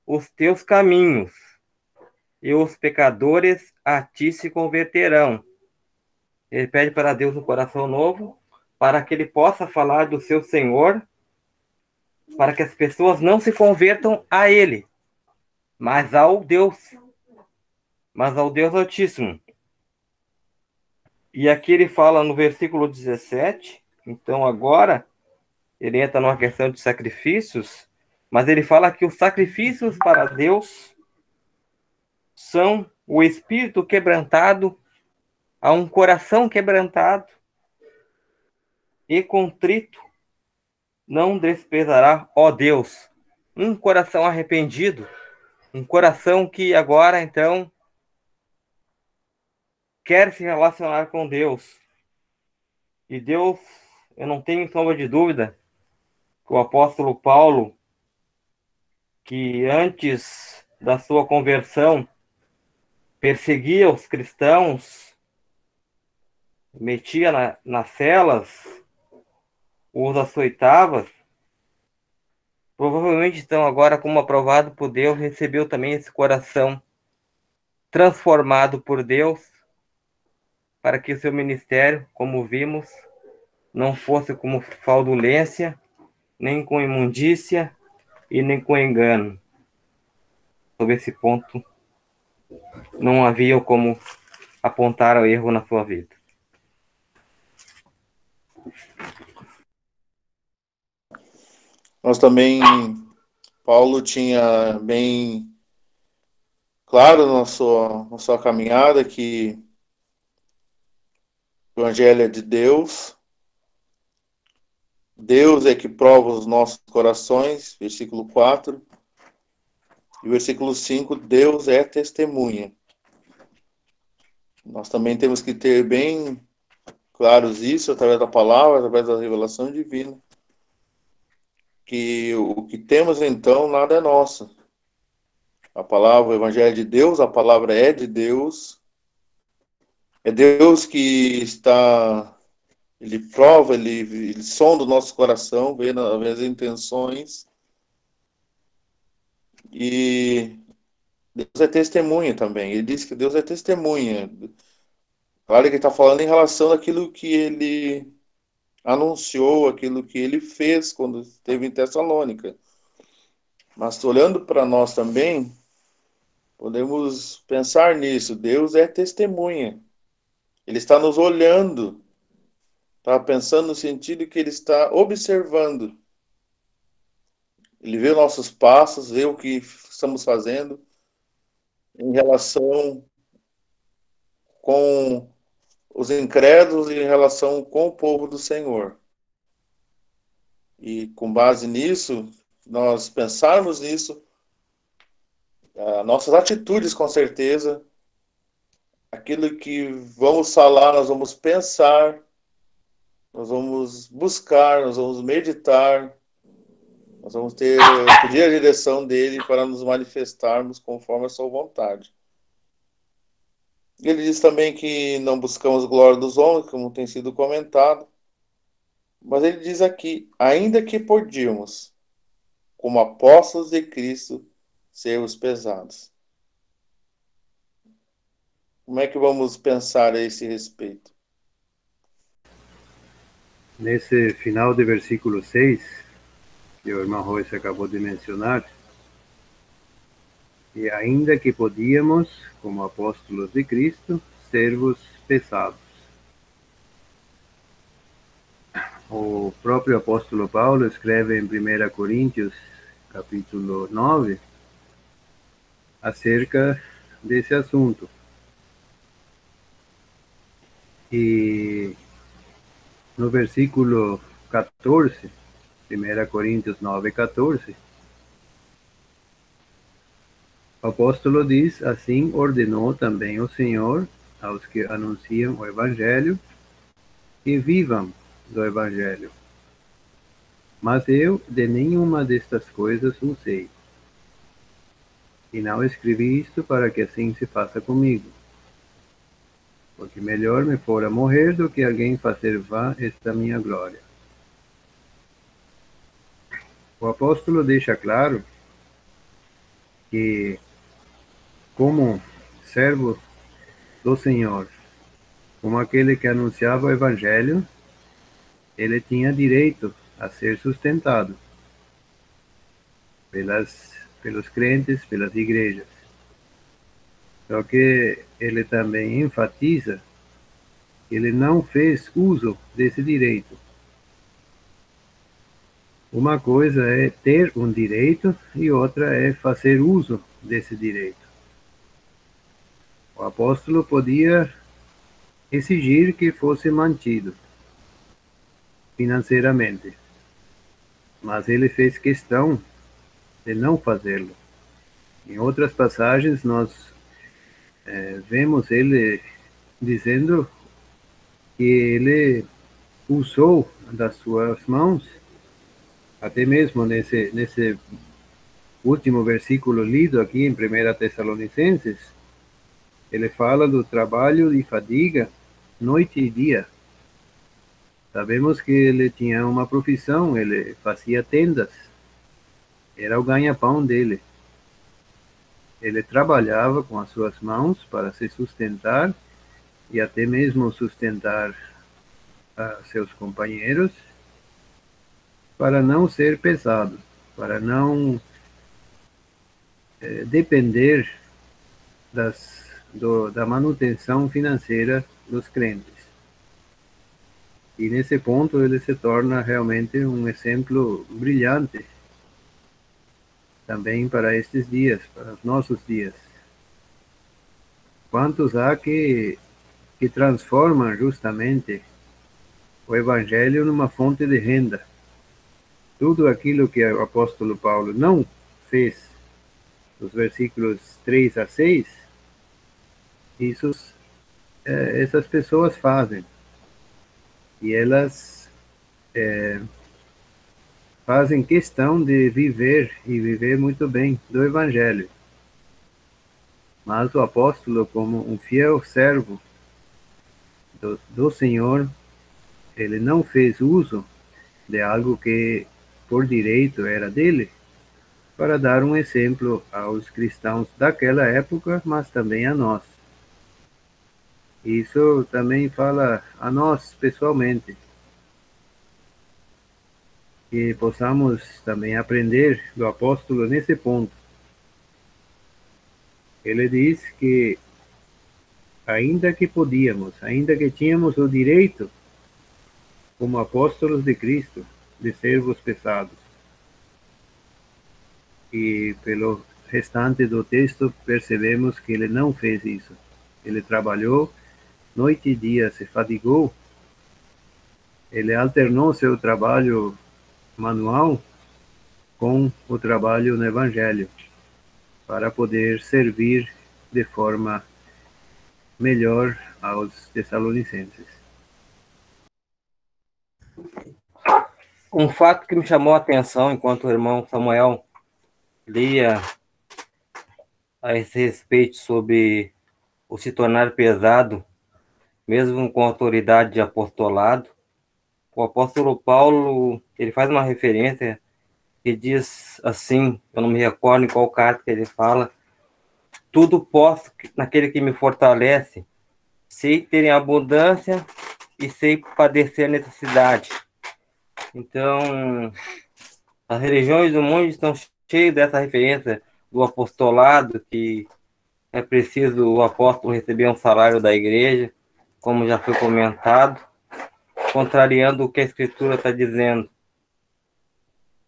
os teus caminhos, e os pecadores a ti se converterão. Ele pede para Deus um coração novo, para que ele possa falar do seu Senhor, para que as pessoas não se convertam a ele, mas ao Deus, mas ao Deus Altíssimo. E aqui ele fala no versículo 17, então agora ele entra numa questão de sacrifícios, mas ele fala que os sacrifícios para Deus são o espírito quebrantado, a um coração quebrantado e contrito, não desprezará, ó Deus, um coração arrependido, um coração que agora então quer se relacionar com Deus. E Deus, eu não tenho sombra de dúvida, o apóstolo Paulo que antes da sua conversão perseguia os cristãos, metia na, nas celas, os açoitava, provavelmente então agora como aprovado por Deus, recebeu também esse coração transformado por Deus, para que o seu ministério, como vimos, não fosse como fraudulência, nem com imundícia, e nem com engano. Sobre esse ponto, não havia como apontar o erro na sua vida. Nós também, Paulo tinha bem claro na sua, na sua caminhada que o Evangelho é de Deus, Deus é que prova os nossos corações, versículo 4. E versículo 5, Deus é testemunha. Nós também temos que ter bem claros isso através da palavra, através da revelação divina. Que o que temos então nada é nosso. A palavra, o evangelho é de Deus, a palavra é de Deus. É Deus que está ele prova, ele, ele sonda o nosso coração, vê as intenções. E Deus é testemunha também. Ele diz que Deus é testemunha. Claro que ele está falando em relação àquilo que ele anunciou, aquilo que ele fez quando esteve em Tessalônica. Mas olhando para nós também, podemos pensar nisso. Deus é testemunha. Ele está nos olhando Estava pensando no sentido que ele está observando. Ele vê nossos passos, vê o que estamos fazendo em relação com os incrédulos e em relação com o povo do Senhor. E com base nisso, nós pensarmos nisso, nossas atitudes, com certeza, aquilo que vamos falar, nós vamos pensar, nós vamos buscar, nós vamos meditar, nós vamos ter, pedir a direção dele para nos manifestarmos conforme a sua vontade. Ele diz também que não buscamos glória dos homens, como tem sido comentado, mas ele diz aqui, ainda que podíamos, como apóstolos de Cristo, ser os pesados. Como é que vamos pensar a esse respeito? Nesse final do versículo 6, que o irmão Royce acabou de mencionar, e ainda que podíamos, como apóstolos de Cristo, servos pesados. O próprio apóstolo Paulo escreve em 1 Coríntios, capítulo 9, acerca desse assunto. E no versículo 14, 1 Coríntios 9, 14, O apóstolo diz: Assim ordenou também o Senhor aos que anunciam o Evangelho que vivam do Evangelho. Mas eu de nenhuma destas coisas usei. E não escrevi isto para que assim se faça comigo. Porque melhor me fora morrer do que alguém fazer vã esta minha glória. O apóstolo deixa claro que, como servo do Senhor, como aquele que anunciava o Evangelho, ele tinha direito a ser sustentado pelas, pelos crentes, pelas igrejas. Só que ele também enfatiza que ele não fez uso desse direito. Uma coisa é ter um direito e outra é fazer uso desse direito. O apóstolo podia exigir que fosse mantido financeiramente. Mas ele fez questão de não fazê-lo. Em outras passagens, nós é, vemos ele dizendo que ele usou das suas mãos, até mesmo nesse, nesse último versículo lido aqui em 1 Tessalonicenses, ele fala do trabalho e fadiga noite e dia. Sabemos que ele tinha uma profissão, ele fazia tendas, era o ganha-pão dele. Ele trabalhava com as suas mãos para se sustentar e até mesmo sustentar uh, seus companheiros, para não ser pesado, para não eh, depender das do, da manutenção financeira dos crentes. E nesse ponto ele se torna realmente um exemplo brilhante também para estes dias, para os nossos dias. Quantos há que, que transformam justamente o Evangelho numa fonte de renda? Tudo aquilo que o apóstolo Paulo não fez, nos versículos 3 a 6, isso é, essas pessoas fazem. E elas é, fazem questão de viver e viver muito bem do Evangelho. Mas o apóstolo, como um fiel servo do, do Senhor, ele não fez uso de algo que por direito era dele, para dar um exemplo aos cristãos daquela época, mas também a nós. Isso também fala a nós pessoalmente. Que possamos também aprender do apóstolo nesse ponto. Ele diz que, ainda que podíamos, ainda que tínhamos o direito, como apóstolos de Cristo, de servos pesados. E pelo restante do texto percebemos que ele não fez isso. Ele trabalhou noite e dia se fadigou, ele alternou seu trabalho manual com o trabalho no Evangelho, para poder servir de forma melhor aos Tessalonicenses. Um fato que me chamou a atenção enquanto o irmão Samuel lia a esse respeito sobre o se tornar pesado mesmo com autoridade de apostolado. O apóstolo Paulo, ele faz uma referência que diz assim, eu não me recordo em qual carta que ele fala, tudo posso naquele que me fortalece, sei ter em abundância e sei padecer necessidade. Então, as religiões do mundo estão cheias dessa referência do apostolado, que é preciso o apóstolo receber um salário da igreja, como já foi comentado, contrariando o que a Escritura está dizendo,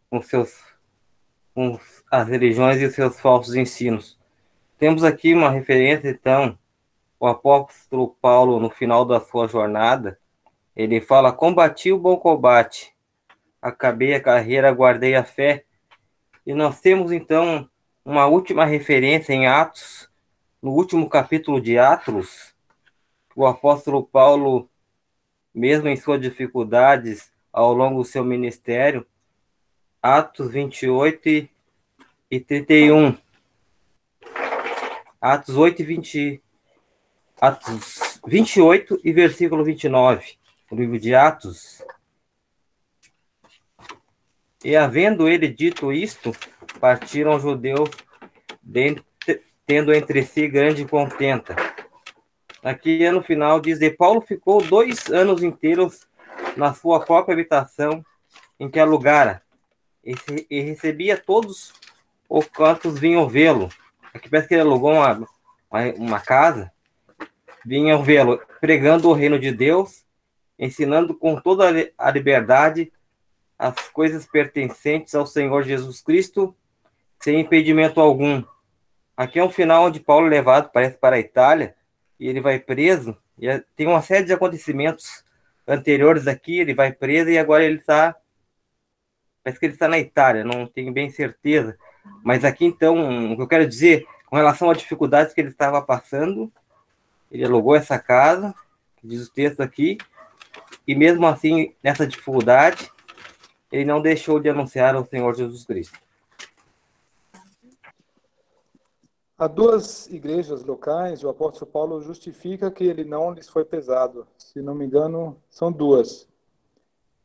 com, seus, com as religiões e os seus falsos ensinos. Temos aqui uma referência, então, o apóstolo Paulo, no final da sua jornada, ele fala: Combati o bom combate, acabei a carreira, guardei a fé. E nós temos, então, uma última referência em Atos, no último capítulo de Atos, o apóstolo Paulo, mesmo em suas dificuldades ao longo do seu ministério, Atos 28 e 31. Atos 8 e 20. Atos 28 e versículo 29. O livro de Atos. E havendo ele dito isto, partiram os judeus, tendo entre si grande contenta. Aqui no final diz: E Paulo ficou dois anos inteiros na sua própria habitação em que alugara, e, e recebia todos os quantos vinham vê-lo. Aqui parece que ele alugou uma, uma, uma casa, vinham vê-lo pregando o reino de Deus, ensinando com toda a liberdade as coisas pertencentes ao Senhor Jesus Cristo, sem impedimento algum. Aqui é um final onde Paulo é levado, parece, para a Itália, e ele vai preso, e tem uma série de acontecimentos anteriores aqui, ele vai preso e agora ele está, parece que ele está na Itália, não tenho bem certeza, mas aqui então, o que eu quero dizer, com relação às dificuldades que ele estava passando, ele alugou essa casa, diz o texto aqui, e mesmo assim, nessa dificuldade, ele não deixou de anunciar o Senhor Jesus Cristo. Há duas igrejas locais, o apóstolo Paulo justifica que ele não lhes foi pesado. Se não me engano, são duas.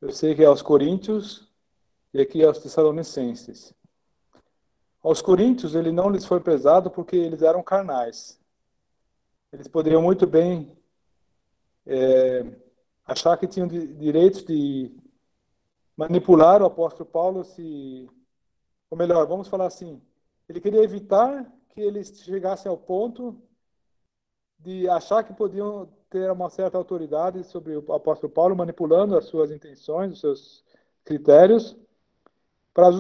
Eu sei que é aos Coríntios e aqui é aos Tessalonicenses. Aos Coríntios ele não lhes foi pesado porque eles eram carnais. Eles poderiam muito bem é, achar que tinham direitos de manipular o apóstolo Paulo se, ou melhor, vamos falar assim, ele queria evitar que eles chegassem ao ponto de achar que podiam ter uma certa autoridade sobre o apóstolo Paulo, manipulando as suas intenções, os seus critérios, para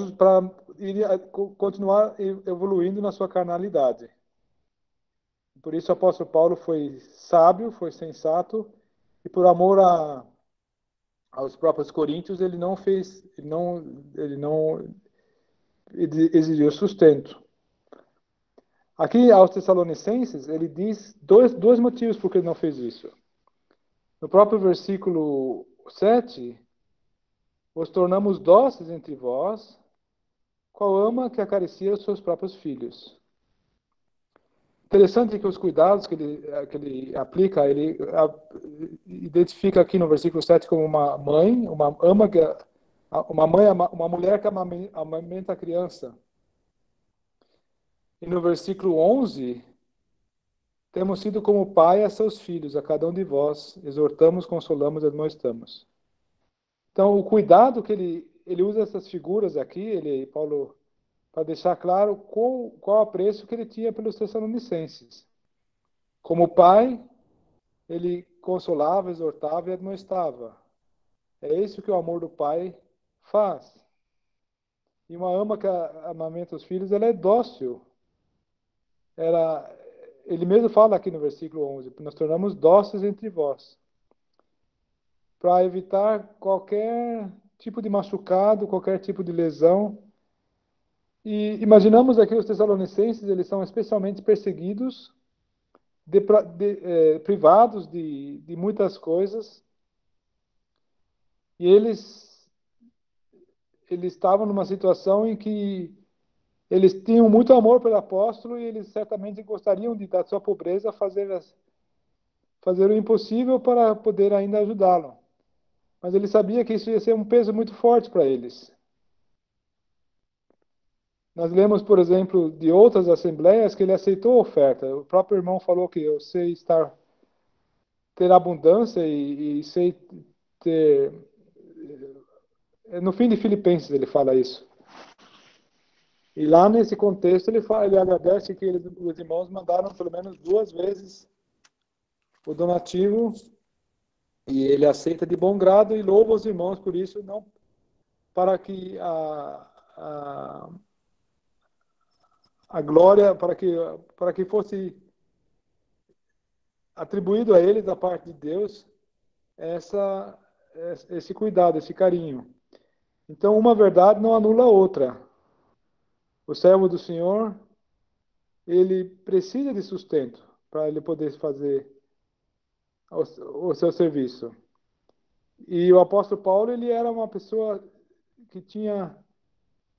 continuar evoluindo na sua carnalidade. Por isso o apóstolo Paulo foi sábio, foi sensato, e por amor a, aos próprios coríntios, ele não fez, ele não, ele não exigiu sustento. Aqui, aos Tessalonicenses, ele diz dois, dois motivos por que ele não fez isso. No próprio versículo 7, os tornamos dóceis entre vós, qual ama que acaricia os seus próprios filhos. Interessante que os cuidados que ele, que ele aplica, ele identifica aqui no versículo 7 como uma mãe, uma ama que, uma mãe, uma mulher que amamenta a criança. E no versículo 11, temos sido como pai a seus filhos, a cada um de vós, exortamos, consolamos admoestamos. Então, o cuidado que ele, ele usa essas figuras aqui, ele, Paulo, para deixar claro qual, qual apreço que ele tinha pelos Tessalonicenses. Como pai, ele consolava, exortava e admoestava. É isso que o amor do pai faz. E uma ama que amamenta os filhos, ela é dócil era, ele mesmo fala aqui no versículo 11, nós tornamos dóceis entre vós, para evitar qualquer tipo de machucado, qualquer tipo de lesão. E imaginamos aqui os tessalonicenses, eles são especialmente perseguidos, de, de, é, privados de, de muitas coisas, e eles, eles estavam numa situação em que eles tinham muito amor pelo apóstolo e eles certamente gostariam de, da sua pobreza, fazer, fazer o impossível para poder ainda ajudá-lo. Mas ele sabia que isso ia ser um peso muito forte para eles. Nós lemos, por exemplo, de outras assembleias que ele aceitou a oferta. O próprio irmão falou que eu sei estar ter abundância e, e sei ter. No fim de Filipenses ele fala isso. E lá nesse contexto ele, fala, ele agradece que eles, os irmãos mandaram pelo menos duas vezes o donativo e ele aceita de bom grado e louva os irmãos por isso, não para que a, a, a glória, para que, para que fosse atribuído a eles da parte de Deus essa, esse cuidado, esse carinho. Então, uma verdade não anula a outra. O servo do Senhor ele precisa de sustento para ele poder fazer o, seu serviço. E o apóstolo Paulo, ele era uma pessoa que tinha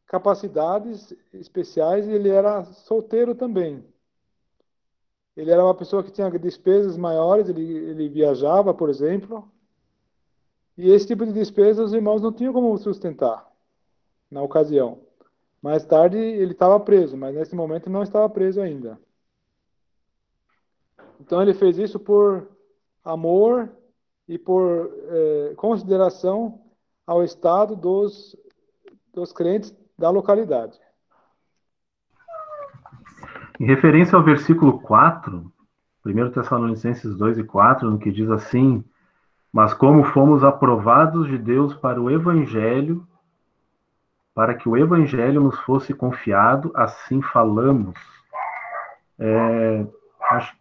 capacidades especiais e ele era solteiro também. Ele era uma pessoa que tinha despesas maiores, ele, ele viajava, por exemplo, e esse tipo de despesa os irmãos não tinham como sustentar na ocasião. Mais tarde ele estava preso, mas nesse momento não estava preso ainda. Então ele fez isso por amor e por eh, consideração ao estado dos, dos crentes da localidade. Em referência ao versículo 4, 1 Tessalonicenses 2 e 4, no que diz assim: Mas como fomos aprovados de Deus para o Evangelho, para que o Evangelho nos fosse confiado, assim falamos. É, acho,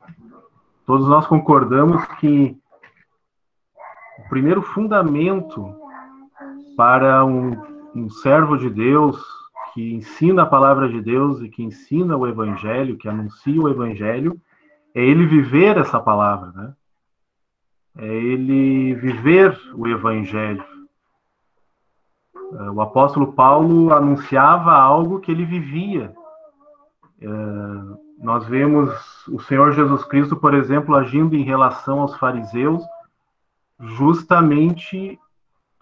todos nós concordamos que o primeiro fundamento para um, um servo de Deus que ensina a palavra de Deus e que ensina o evangelho, que anuncia o evangelho, é ele viver essa palavra, né? É ele viver o evangelho. É, o apóstolo Paulo anunciava algo que ele vivia. É, nós vemos o Senhor Jesus Cristo, por exemplo, agindo em relação aos fariseus, justamente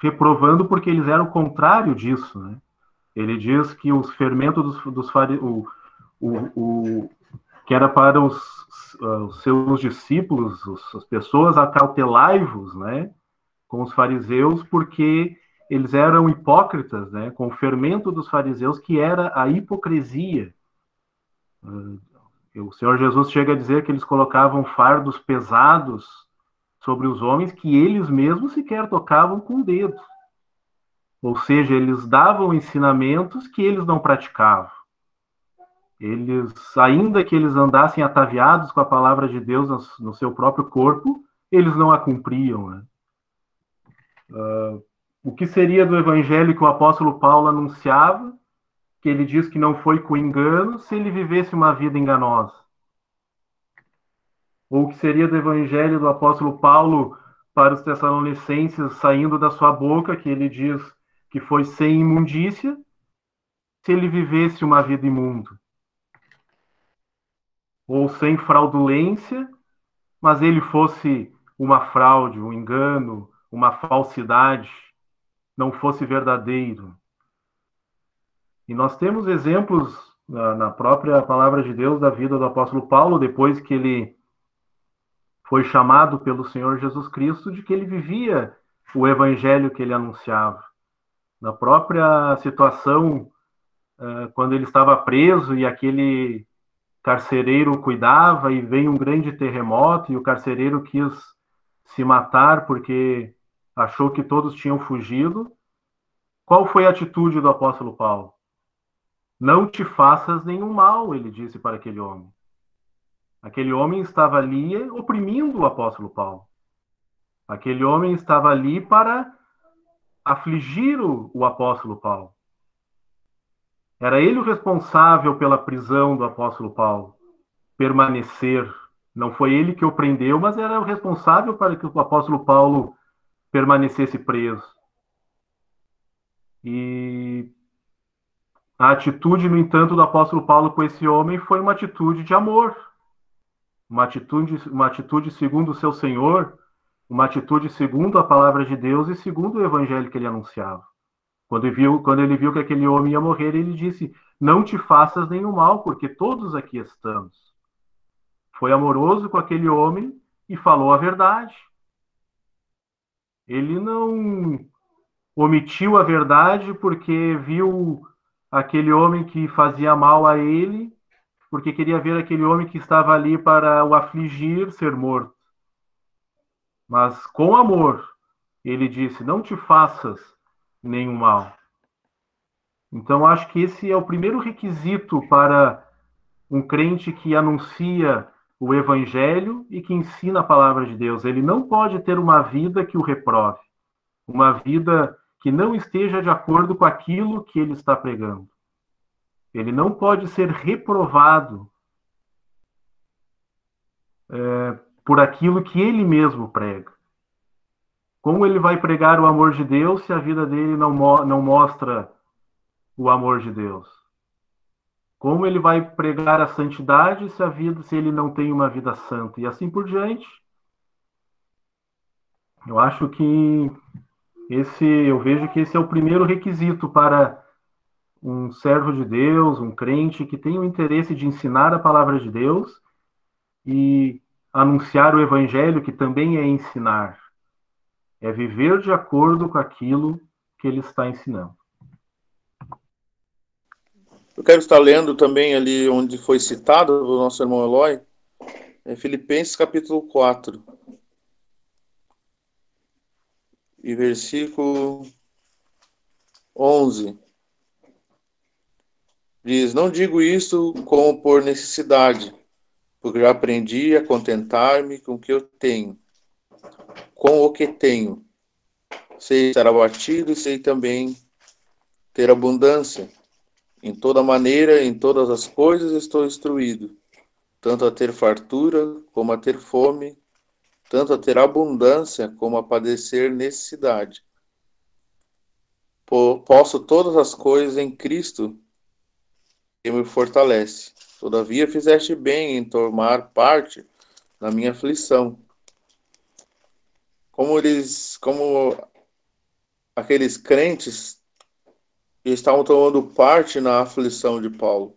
reprovando porque eles eram o contrário disso, né? Ele diz que os fermentos dos, dos o, que era para os, uh, os seus discípulos, os, as pessoas, acautelai-vos, né, com os fariseus, porque eles eram hipócritas, né, com o fermento dos fariseus, que era a hipocrisia. Uh, o Senhor Jesus chega a dizer que eles colocavam fardos pesados sobre os homens que eles mesmos sequer tocavam com o dedo. Ou seja, eles davam ensinamentos que eles não praticavam. Eles, ainda que eles andassem ataviados com a palavra de Deus no seu próprio corpo, eles não a cumpriam. Né? Uh, o que seria do evangelho que o apóstolo Paulo anunciava, que ele diz que não foi com engano, se ele vivesse uma vida enganosa? Ou o que seria do evangelho do apóstolo Paulo para os tessalonicenses saindo da sua boca, que ele diz que foi sem imundícia, se ele vivesse uma vida imunda. Ou sem fraudulência, mas ele fosse uma fraude, um engano, uma falsidade, não fosse verdadeiro. E nós temos exemplos na, na própria palavra de Deus da vida do apóstolo Paulo, depois que ele foi chamado pelo Senhor Jesus Cristo, de que ele vivia o evangelho que ele anunciava na própria situação uh, quando ele estava preso e aquele carcereiro cuidava e veio um grande terremoto e o carcereiro quis se matar porque achou que todos tinham fugido. Qual foi a atitude do apóstolo Paulo? Não te faças nenhum mal, ele disse para aquele homem. Aquele homem estava ali oprimindo o apóstolo Paulo. Aquele homem estava ali para afligir o, o apóstolo Paulo. Era ele o responsável pela prisão do apóstolo Paulo, permanecer. Não foi ele que o prendeu, mas era o responsável para que o apóstolo Paulo permanecesse preso. E a atitude, no entanto, do apóstolo Paulo com esse homem foi uma atitude de amor, uma atitude, uma atitude segundo o seu Senhor, uma atitude segundo a palavra de Deus e segundo o evangelho que ele anunciava. Quando ele viu, quando ele viu que aquele homem ia morrer, ele disse: Não te faças nenhum mal, porque todos aqui estamos. Foi amoroso com aquele homem e falou a verdade. Ele não omitiu a verdade porque viu aquele homem que fazia mal a ele, porque queria ver aquele homem que estava ali para o afligir ser morto mas com amor. Ele disse: Não te faças nenhum mal. Então, acho que esse é o primeiro requisito para um crente que anuncia o evangelho e que ensina a palavra de Deus. Ele não pode ter uma vida que o reprove, uma vida que não esteja de acordo com aquilo que ele está pregando. Ele não pode ser reprovado é, por aquilo que ele mesmo prega. Como ele vai pregar o amor de Deus se a vida dele não, mo não mostra o amor de Deus? Como ele vai pregar a santidade se a vida, se ele não tem uma vida santa e assim por diante? Eu acho que esse, eu vejo que esse é o primeiro requisito para um servo de Deus, um crente que tem o interesse de ensinar a palavra de Deus e anunciar o evangelho, que também é ensinar. É viver de acordo com aquilo que ele está ensinando. Eu quero estar lendo também ali onde foi citado o nosso irmão Eloy, é Filipenses capítulo 4. E versículo 11. Diz: Não digo isto como por necessidade, porque já aprendi a contentar-me com o que eu tenho, com o que tenho. Sei estar abatido e sei também ter abundância. Em toda maneira, em todas as coisas estou instruído, tanto a ter fartura como a ter fome, tanto a ter abundância como a padecer necessidade. Posso todas as coisas em Cristo que me fortalece. Todavia fizeste bem em tomar parte na minha aflição. Como eles, como aqueles crentes e estavam tomando parte na aflição de Paulo.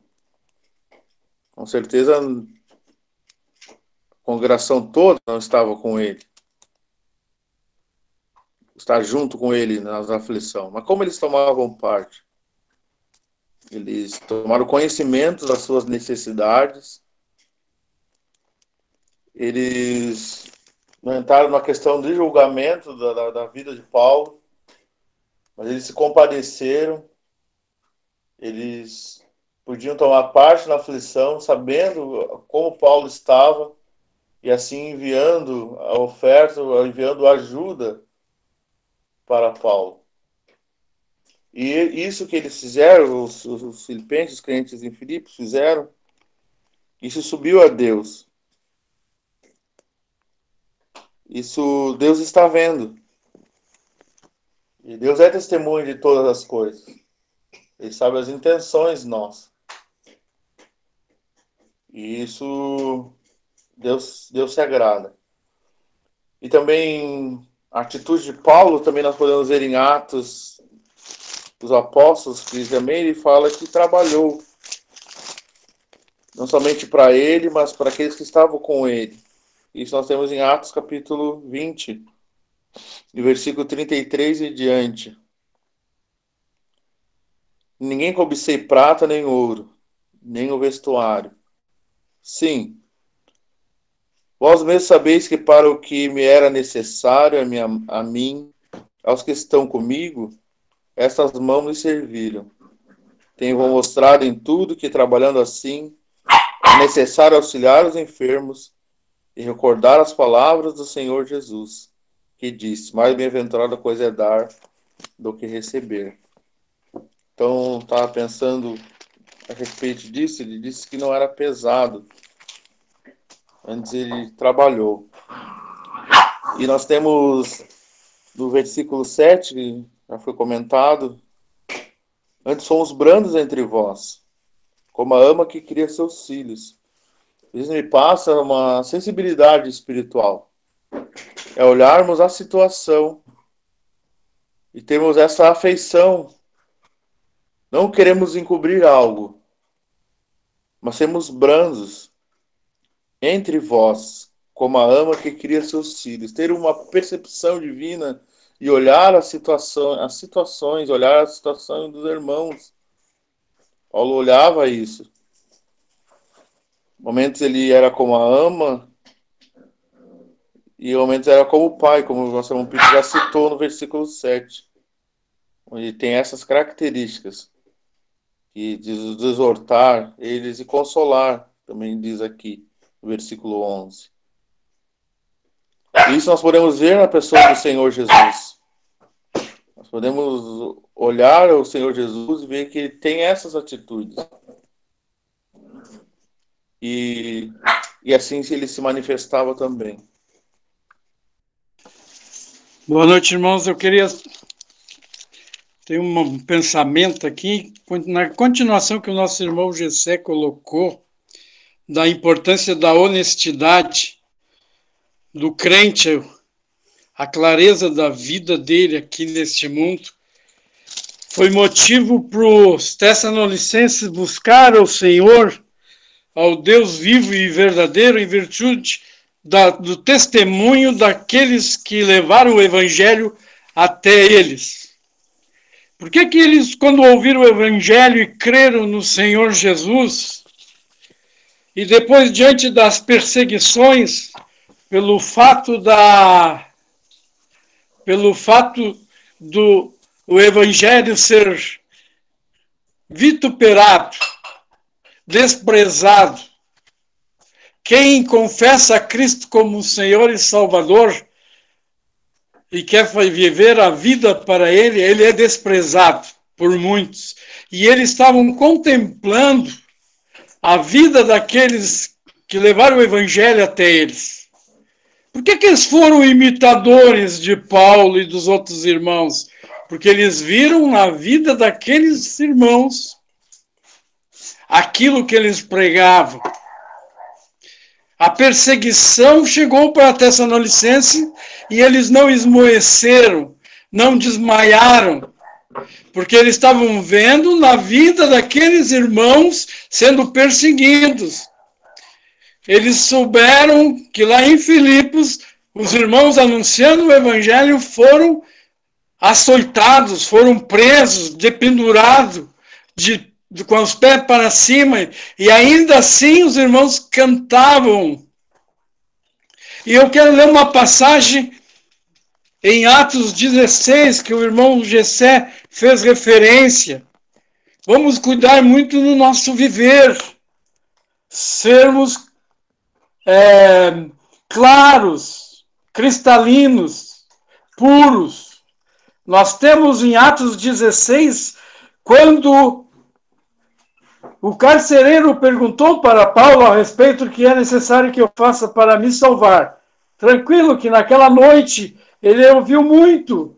Com certeza, a congregação toda não estava com ele. Estar junto com ele nas aflição. Mas como eles tomavam parte? Eles tomaram conhecimento das suas necessidades. Eles não entraram na questão de julgamento da, da, da vida de Paulo, mas eles se compadeceram eles podiam tomar parte na aflição, sabendo como Paulo estava, e assim enviando a oferta, enviando ajuda para Paulo. E isso que eles fizeram, os, os filipenses, os crentes em Filipos fizeram, isso subiu a Deus. Isso Deus está vendo. E Deus é testemunho de todas as coisas. Ele sabe as intenções nossas. E isso Deus, Deus se agrada. E também a atitude de Paulo, também nós podemos ver em Atos dos Apóstolos, que também ele fala que trabalhou não somente para ele, mas para aqueles que estavam com ele. Isso nós temos em Atos capítulo 20, e versículo 33 e diante. Ninguém cobicei prata nem ouro, nem o vestuário. Sim, vós mesmos sabeis que para o que me era necessário a, minha, a mim, aos que estão comigo, estas mãos me serviram. Tenho mostrado em tudo que, trabalhando assim, é necessário auxiliar os enfermos e recordar as palavras do Senhor Jesus, que disse: Mais bem-aventurada coisa é dar do que receber. Então, estava pensando a respeito disso, ele disse que não era pesado. Antes ele trabalhou. E nós temos no versículo 7, que já foi comentado, antes somos brandos entre vós, como a ama que cria seus filhos. Isso me passa uma sensibilidade espiritual. É olharmos a situação e termos essa afeição não queremos encobrir algo, mas sermos brandos entre vós, como a ama que cria seus filhos, ter uma percepção divina e olhar a situação, as situações, olhar a situação dos irmãos. Paulo olhava isso. Momentos ele era como a ama e momentos era como o pai, como o nosso irmão Pedro já citou no versículo 7, onde tem essas características e de exortar eles e consolar, também diz aqui, no versículo 11. Isso nós podemos ver na pessoa do Senhor Jesus. Nós podemos olhar o Senhor Jesus e ver que ele tem essas atitudes. E e assim ele se manifestava também. Boa noite, irmãos. Eu queria ter um pensamento aqui, na continuação que o nosso irmão Gessé colocou, da importância da honestidade do crente, a clareza da vida dele aqui neste mundo, foi motivo para os Tessalonicenses buscar o Senhor, ao Deus vivo e verdadeiro, em virtude da, do testemunho daqueles que levaram o Evangelho até eles. Por que, que eles, quando ouviram o Evangelho e creram no Senhor Jesus, e depois, diante das perseguições, pelo fato da. pelo fato do o Evangelho ser vituperado, desprezado, quem confessa a Cristo como Senhor e Salvador e quer viver a vida para Ele, ele é desprezado por muitos. E eles estavam contemplando a vida daqueles que levaram o Evangelho até eles. Por que, que eles foram imitadores de Paulo e dos outros irmãos? Porque eles viram na vida daqueles irmãos aquilo que eles pregavam a perseguição chegou para Tessalonicense e eles não esmoeceram, não desmaiaram, porque eles estavam vendo na vida daqueles irmãos sendo perseguidos. Eles souberam que lá em Filipos, os irmãos anunciando o evangelho foram açoitados, foram presos, dependurados, de com os pés para cima, e ainda assim os irmãos cantavam. E eu quero ler uma passagem em Atos 16, que o irmão Gessé fez referência. Vamos cuidar muito no nosso viver, sermos é, claros, cristalinos, puros. Nós temos em Atos 16, quando o carcereiro perguntou para Paulo a respeito do que é necessário que eu faça para me salvar. Tranquilo que naquela noite ele ouviu muito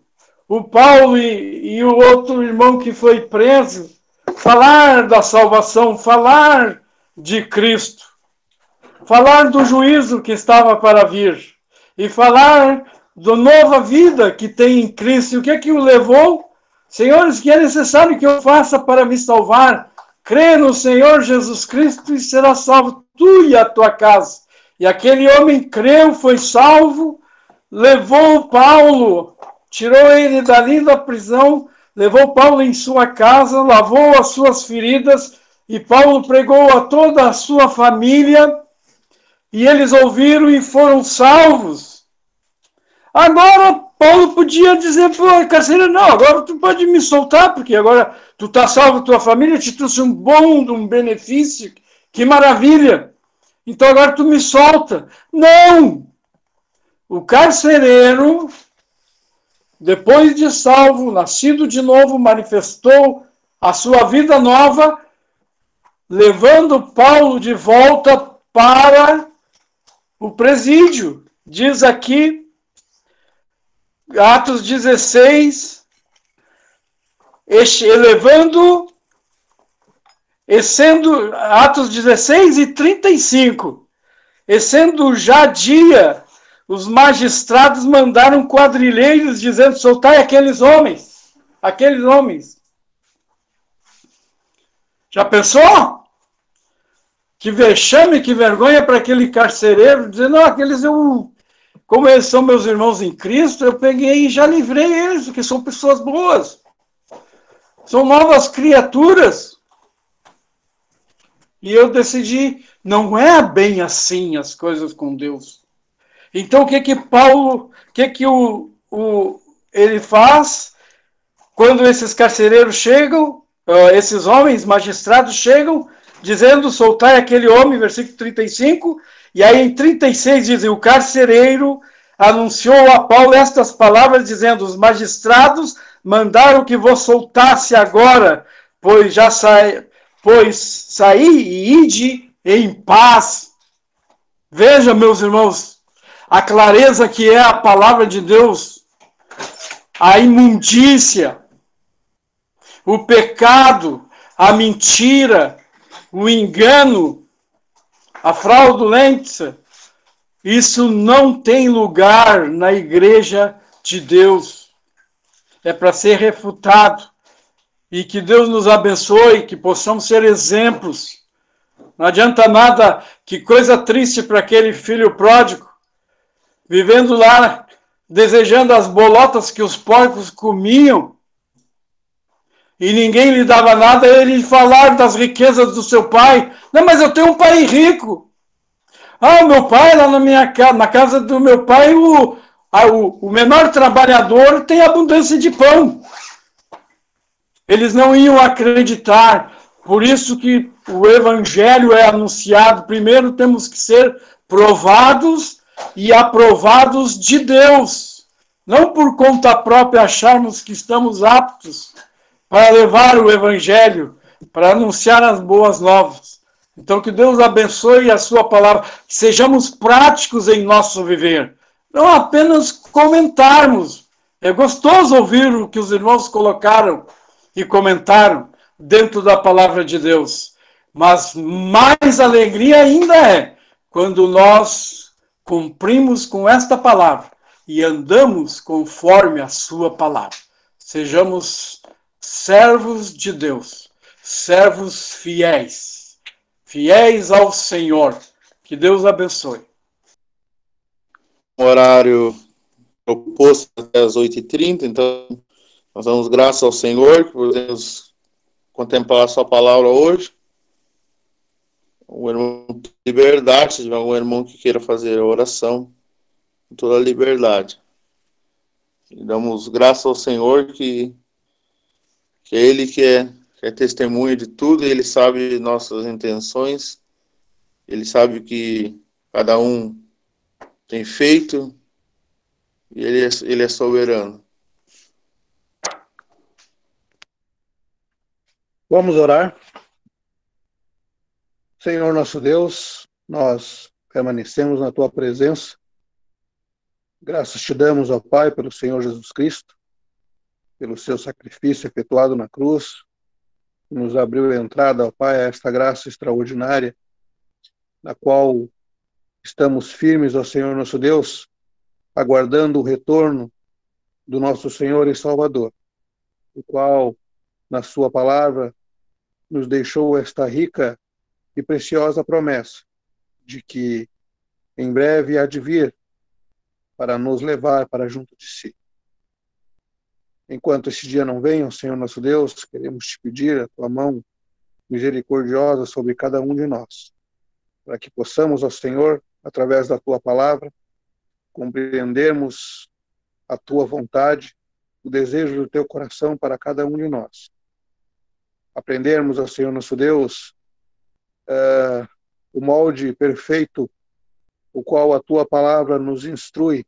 o Paulo e, e o outro irmão que foi preso falar da salvação, falar de Cristo, falar do juízo que estava para vir e falar da nova vida que tem em Cristo. O que é que o levou? Senhores, o que é necessário que eu faça para me salvar? Crê no Senhor Jesus Cristo e será salvo tu e a tua casa. E aquele homem creu, foi salvo, levou Paulo, tirou ele dali da prisão, levou Paulo em sua casa, lavou as suas feridas, e Paulo pregou a toda a sua família, e eles ouviram e foram salvos. Agora Paulo podia dizer para o carcereiro, não, agora tu pode me soltar, porque agora tu está salvo, tua família te trouxe um bom, um benefício, que maravilha. Então agora tu me solta. Não! O carcereiro, depois de salvo, nascido de novo, manifestou a sua vida nova, levando Paulo de volta para o presídio. Diz aqui Atos 16, elevando, e sendo, Atos 16 e 35, e sendo já dia, os magistrados mandaram quadrilheiros dizendo: soltai aqueles homens, aqueles homens. Já pensou? Que vexame, que vergonha para aquele carcereiro, dizendo: não, aqueles eu como eles são meus irmãos em Cristo, eu peguei e já livrei eles, porque são pessoas boas. São novas criaturas. E eu decidi, não é bem assim as coisas com Deus. Então o que que Paulo, o que que o, o, ele faz quando esses carcereiros chegam, esses homens magistrados chegam, dizendo soltar aquele homem, versículo 35, e aí em 36 diz: o carcereiro anunciou a Paulo estas palavras, dizendo: os magistrados mandaram que vos soltasse agora, pois já sai, pois saí e ide em paz. Veja, meus irmãos, a clareza que é a palavra de Deus, a imundícia, o pecado, a mentira, o engano, a fraudulência, isso não tem lugar na igreja de Deus. É para ser refutado. E que Deus nos abençoe, que possamos ser exemplos. Não adianta nada, que coisa triste para aquele filho pródigo, vivendo lá, desejando as bolotas que os porcos comiam, e ninguém lhe dava nada, ele falar das riquezas do seu pai. Não, mas eu tenho um pai rico. Ah, meu pai, lá na minha casa, na casa do meu pai, o, o, o menor trabalhador tem abundância de pão. Eles não iam acreditar. Por isso que o evangelho é anunciado. Primeiro temos que ser provados e aprovados de Deus. Não por conta própria acharmos que estamos aptos para levar o evangelho, para anunciar as boas novas. Então, que Deus abençoe a sua palavra, sejamos práticos em nosso viver, não apenas comentarmos. É gostoso ouvir o que os irmãos colocaram e comentaram dentro da palavra de Deus, mas mais alegria ainda é quando nós cumprimos com esta palavra e andamos conforme a sua palavra. Sejamos servos de Deus, servos fiéis fiéis ao Senhor. Que Deus abençoe. Horário proposto até as 8h30, então nós damos graças ao Senhor que podemos contemplar a sua palavra hoje. O irmão liberdade, se tiver algum irmão que queira fazer a oração, com toda a liberdade. E damos graças ao Senhor que, que é Ele que é é testemunha de tudo, ele sabe nossas intenções, ele sabe que cada um tem feito, e ele é, ele é soberano. Vamos orar. Senhor nosso Deus, nós permanecemos na tua presença. Graças te damos, ó Pai, pelo Senhor Jesus Cristo, pelo seu sacrifício efetuado na cruz, nos abriu a entrada, ó Pai, a esta graça extraordinária, na qual estamos firmes, ó Senhor nosso Deus, aguardando o retorno do nosso Senhor e Salvador, o qual, na Sua palavra, nos deixou esta rica e preciosa promessa de que em breve há de vir para nos levar para junto de si. Enquanto esse dia não venha, Senhor nosso Deus, queremos te pedir a tua mão misericordiosa sobre cada um de nós, para que possamos, ó Senhor, através da tua palavra, compreendermos a tua vontade, o desejo do teu coração para cada um de nós. Aprendermos, ó Senhor nosso Deus, uh, o molde perfeito, o qual a tua palavra nos instrui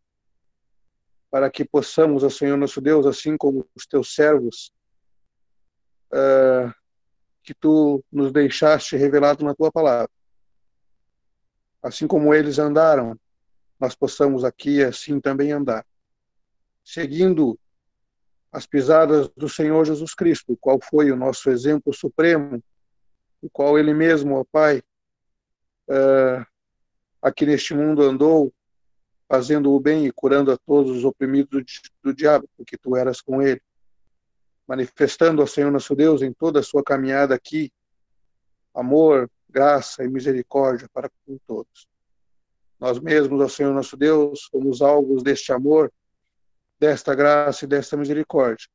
para que possamos, ó Senhor nosso Deus, assim como os teus servos, uh, que tu nos deixaste revelado na tua palavra. Assim como eles andaram, nós possamos aqui assim também andar, seguindo as pisadas do Senhor Jesus Cristo, qual foi o nosso exemplo supremo, o qual ele mesmo, ó Pai, uh, aqui neste mundo andou fazendo o bem e curando a todos os oprimidos do, diabo, porque tu eras com ele, manifestando ao Senhor nosso Deus em toda a sua caminhada aqui, amor, graça e misericórdia para com todos. Nós mesmos, ao Senhor nosso Deus, somos alvos deste amor, desta graça e desta misericórdia,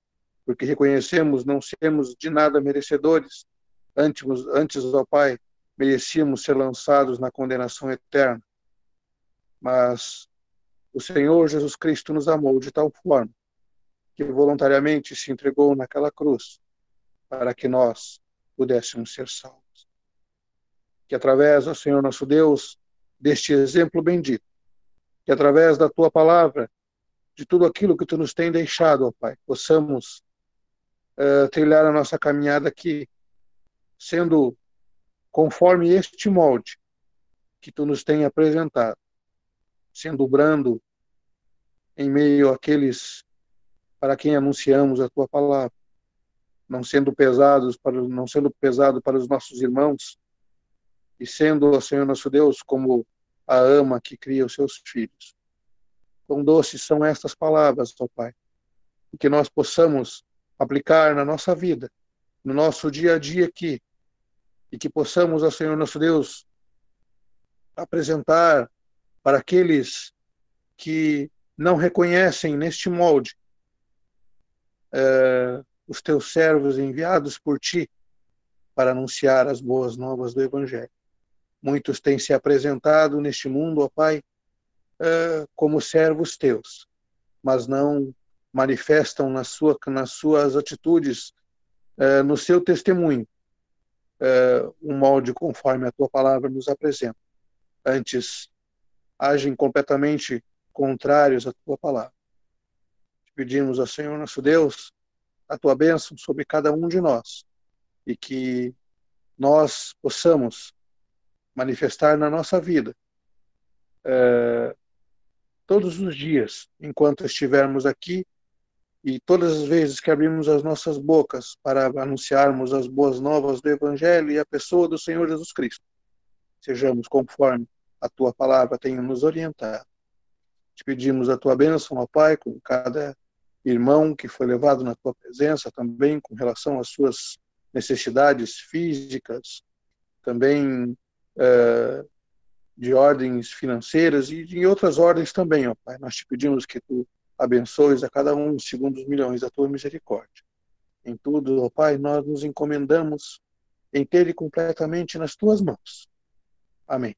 porque reconhecemos não sermos de nada merecedores, antes, antes ó Pai, merecíamos ser lançados na condenação eterna. Mas o Senhor Jesus Cristo nos amou de tal forma que voluntariamente se entregou naquela cruz para que nós pudéssemos ser salvos. Que através do Senhor nosso Deus, deste exemplo bendito, que através da tua palavra, de tudo aquilo que tu nos tem deixado, ó Pai, possamos uh, trilhar a nossa caminhada aqui, sendo conforme este molde, que tu nos tem apresentado, sendo brando em meio àqueles para quem anunciamos a tua palavra, não sendo pesados para não sendo pesado para os nossos irmãos e sendo o Senhor nosso Deus como a ama que cria os seus filhos. Quão doces são estas palavras, ó Pai, que nós possamos aplicar na nossa vida, no nosso dia a dia aqui, e que possamos, ó Senhor nosso Deus, apresentar para aqueles que não reconhecem neste molde é, os teus servos enviados por ti para anunciar as boas novas do Evangelho. Muitos têm se apresentado neste mundo, ó Pai, é, como servos teus, mas não manifestam na sua, nas suas atitudes, é, no seu testemunho, um molde conforme a tua palavra nos apresenta antes agem completamente contrários à tua palavra. Pedimos ao Senhor nosso Deus a tua bênção sobre cada um de nós e que nós possamos manifestar na nossa vida é, todos os dias, enquanto estivermos aqui e todas as vezes que abrimos as nossas bocas para anunciarmos as boas novas do Evangelho e a pessoa do Senhor Jesus Cristo sejamos conforme a tua palavra tem nos orientado. Te pedimos a tua bênção, ó Pai, com cada irmão que foi levado na tua presença também com relação às suas necessidades físicas, também é, de ordens financeiras e de outras ordens também, ó Pai. Nós te pedimos que tu abençoes a cada um segundo os milhões da tua misericórdia. Em tudo, ó Pai, nós nos encomendamos inteiro e completamente nas tuas mãos. Amém.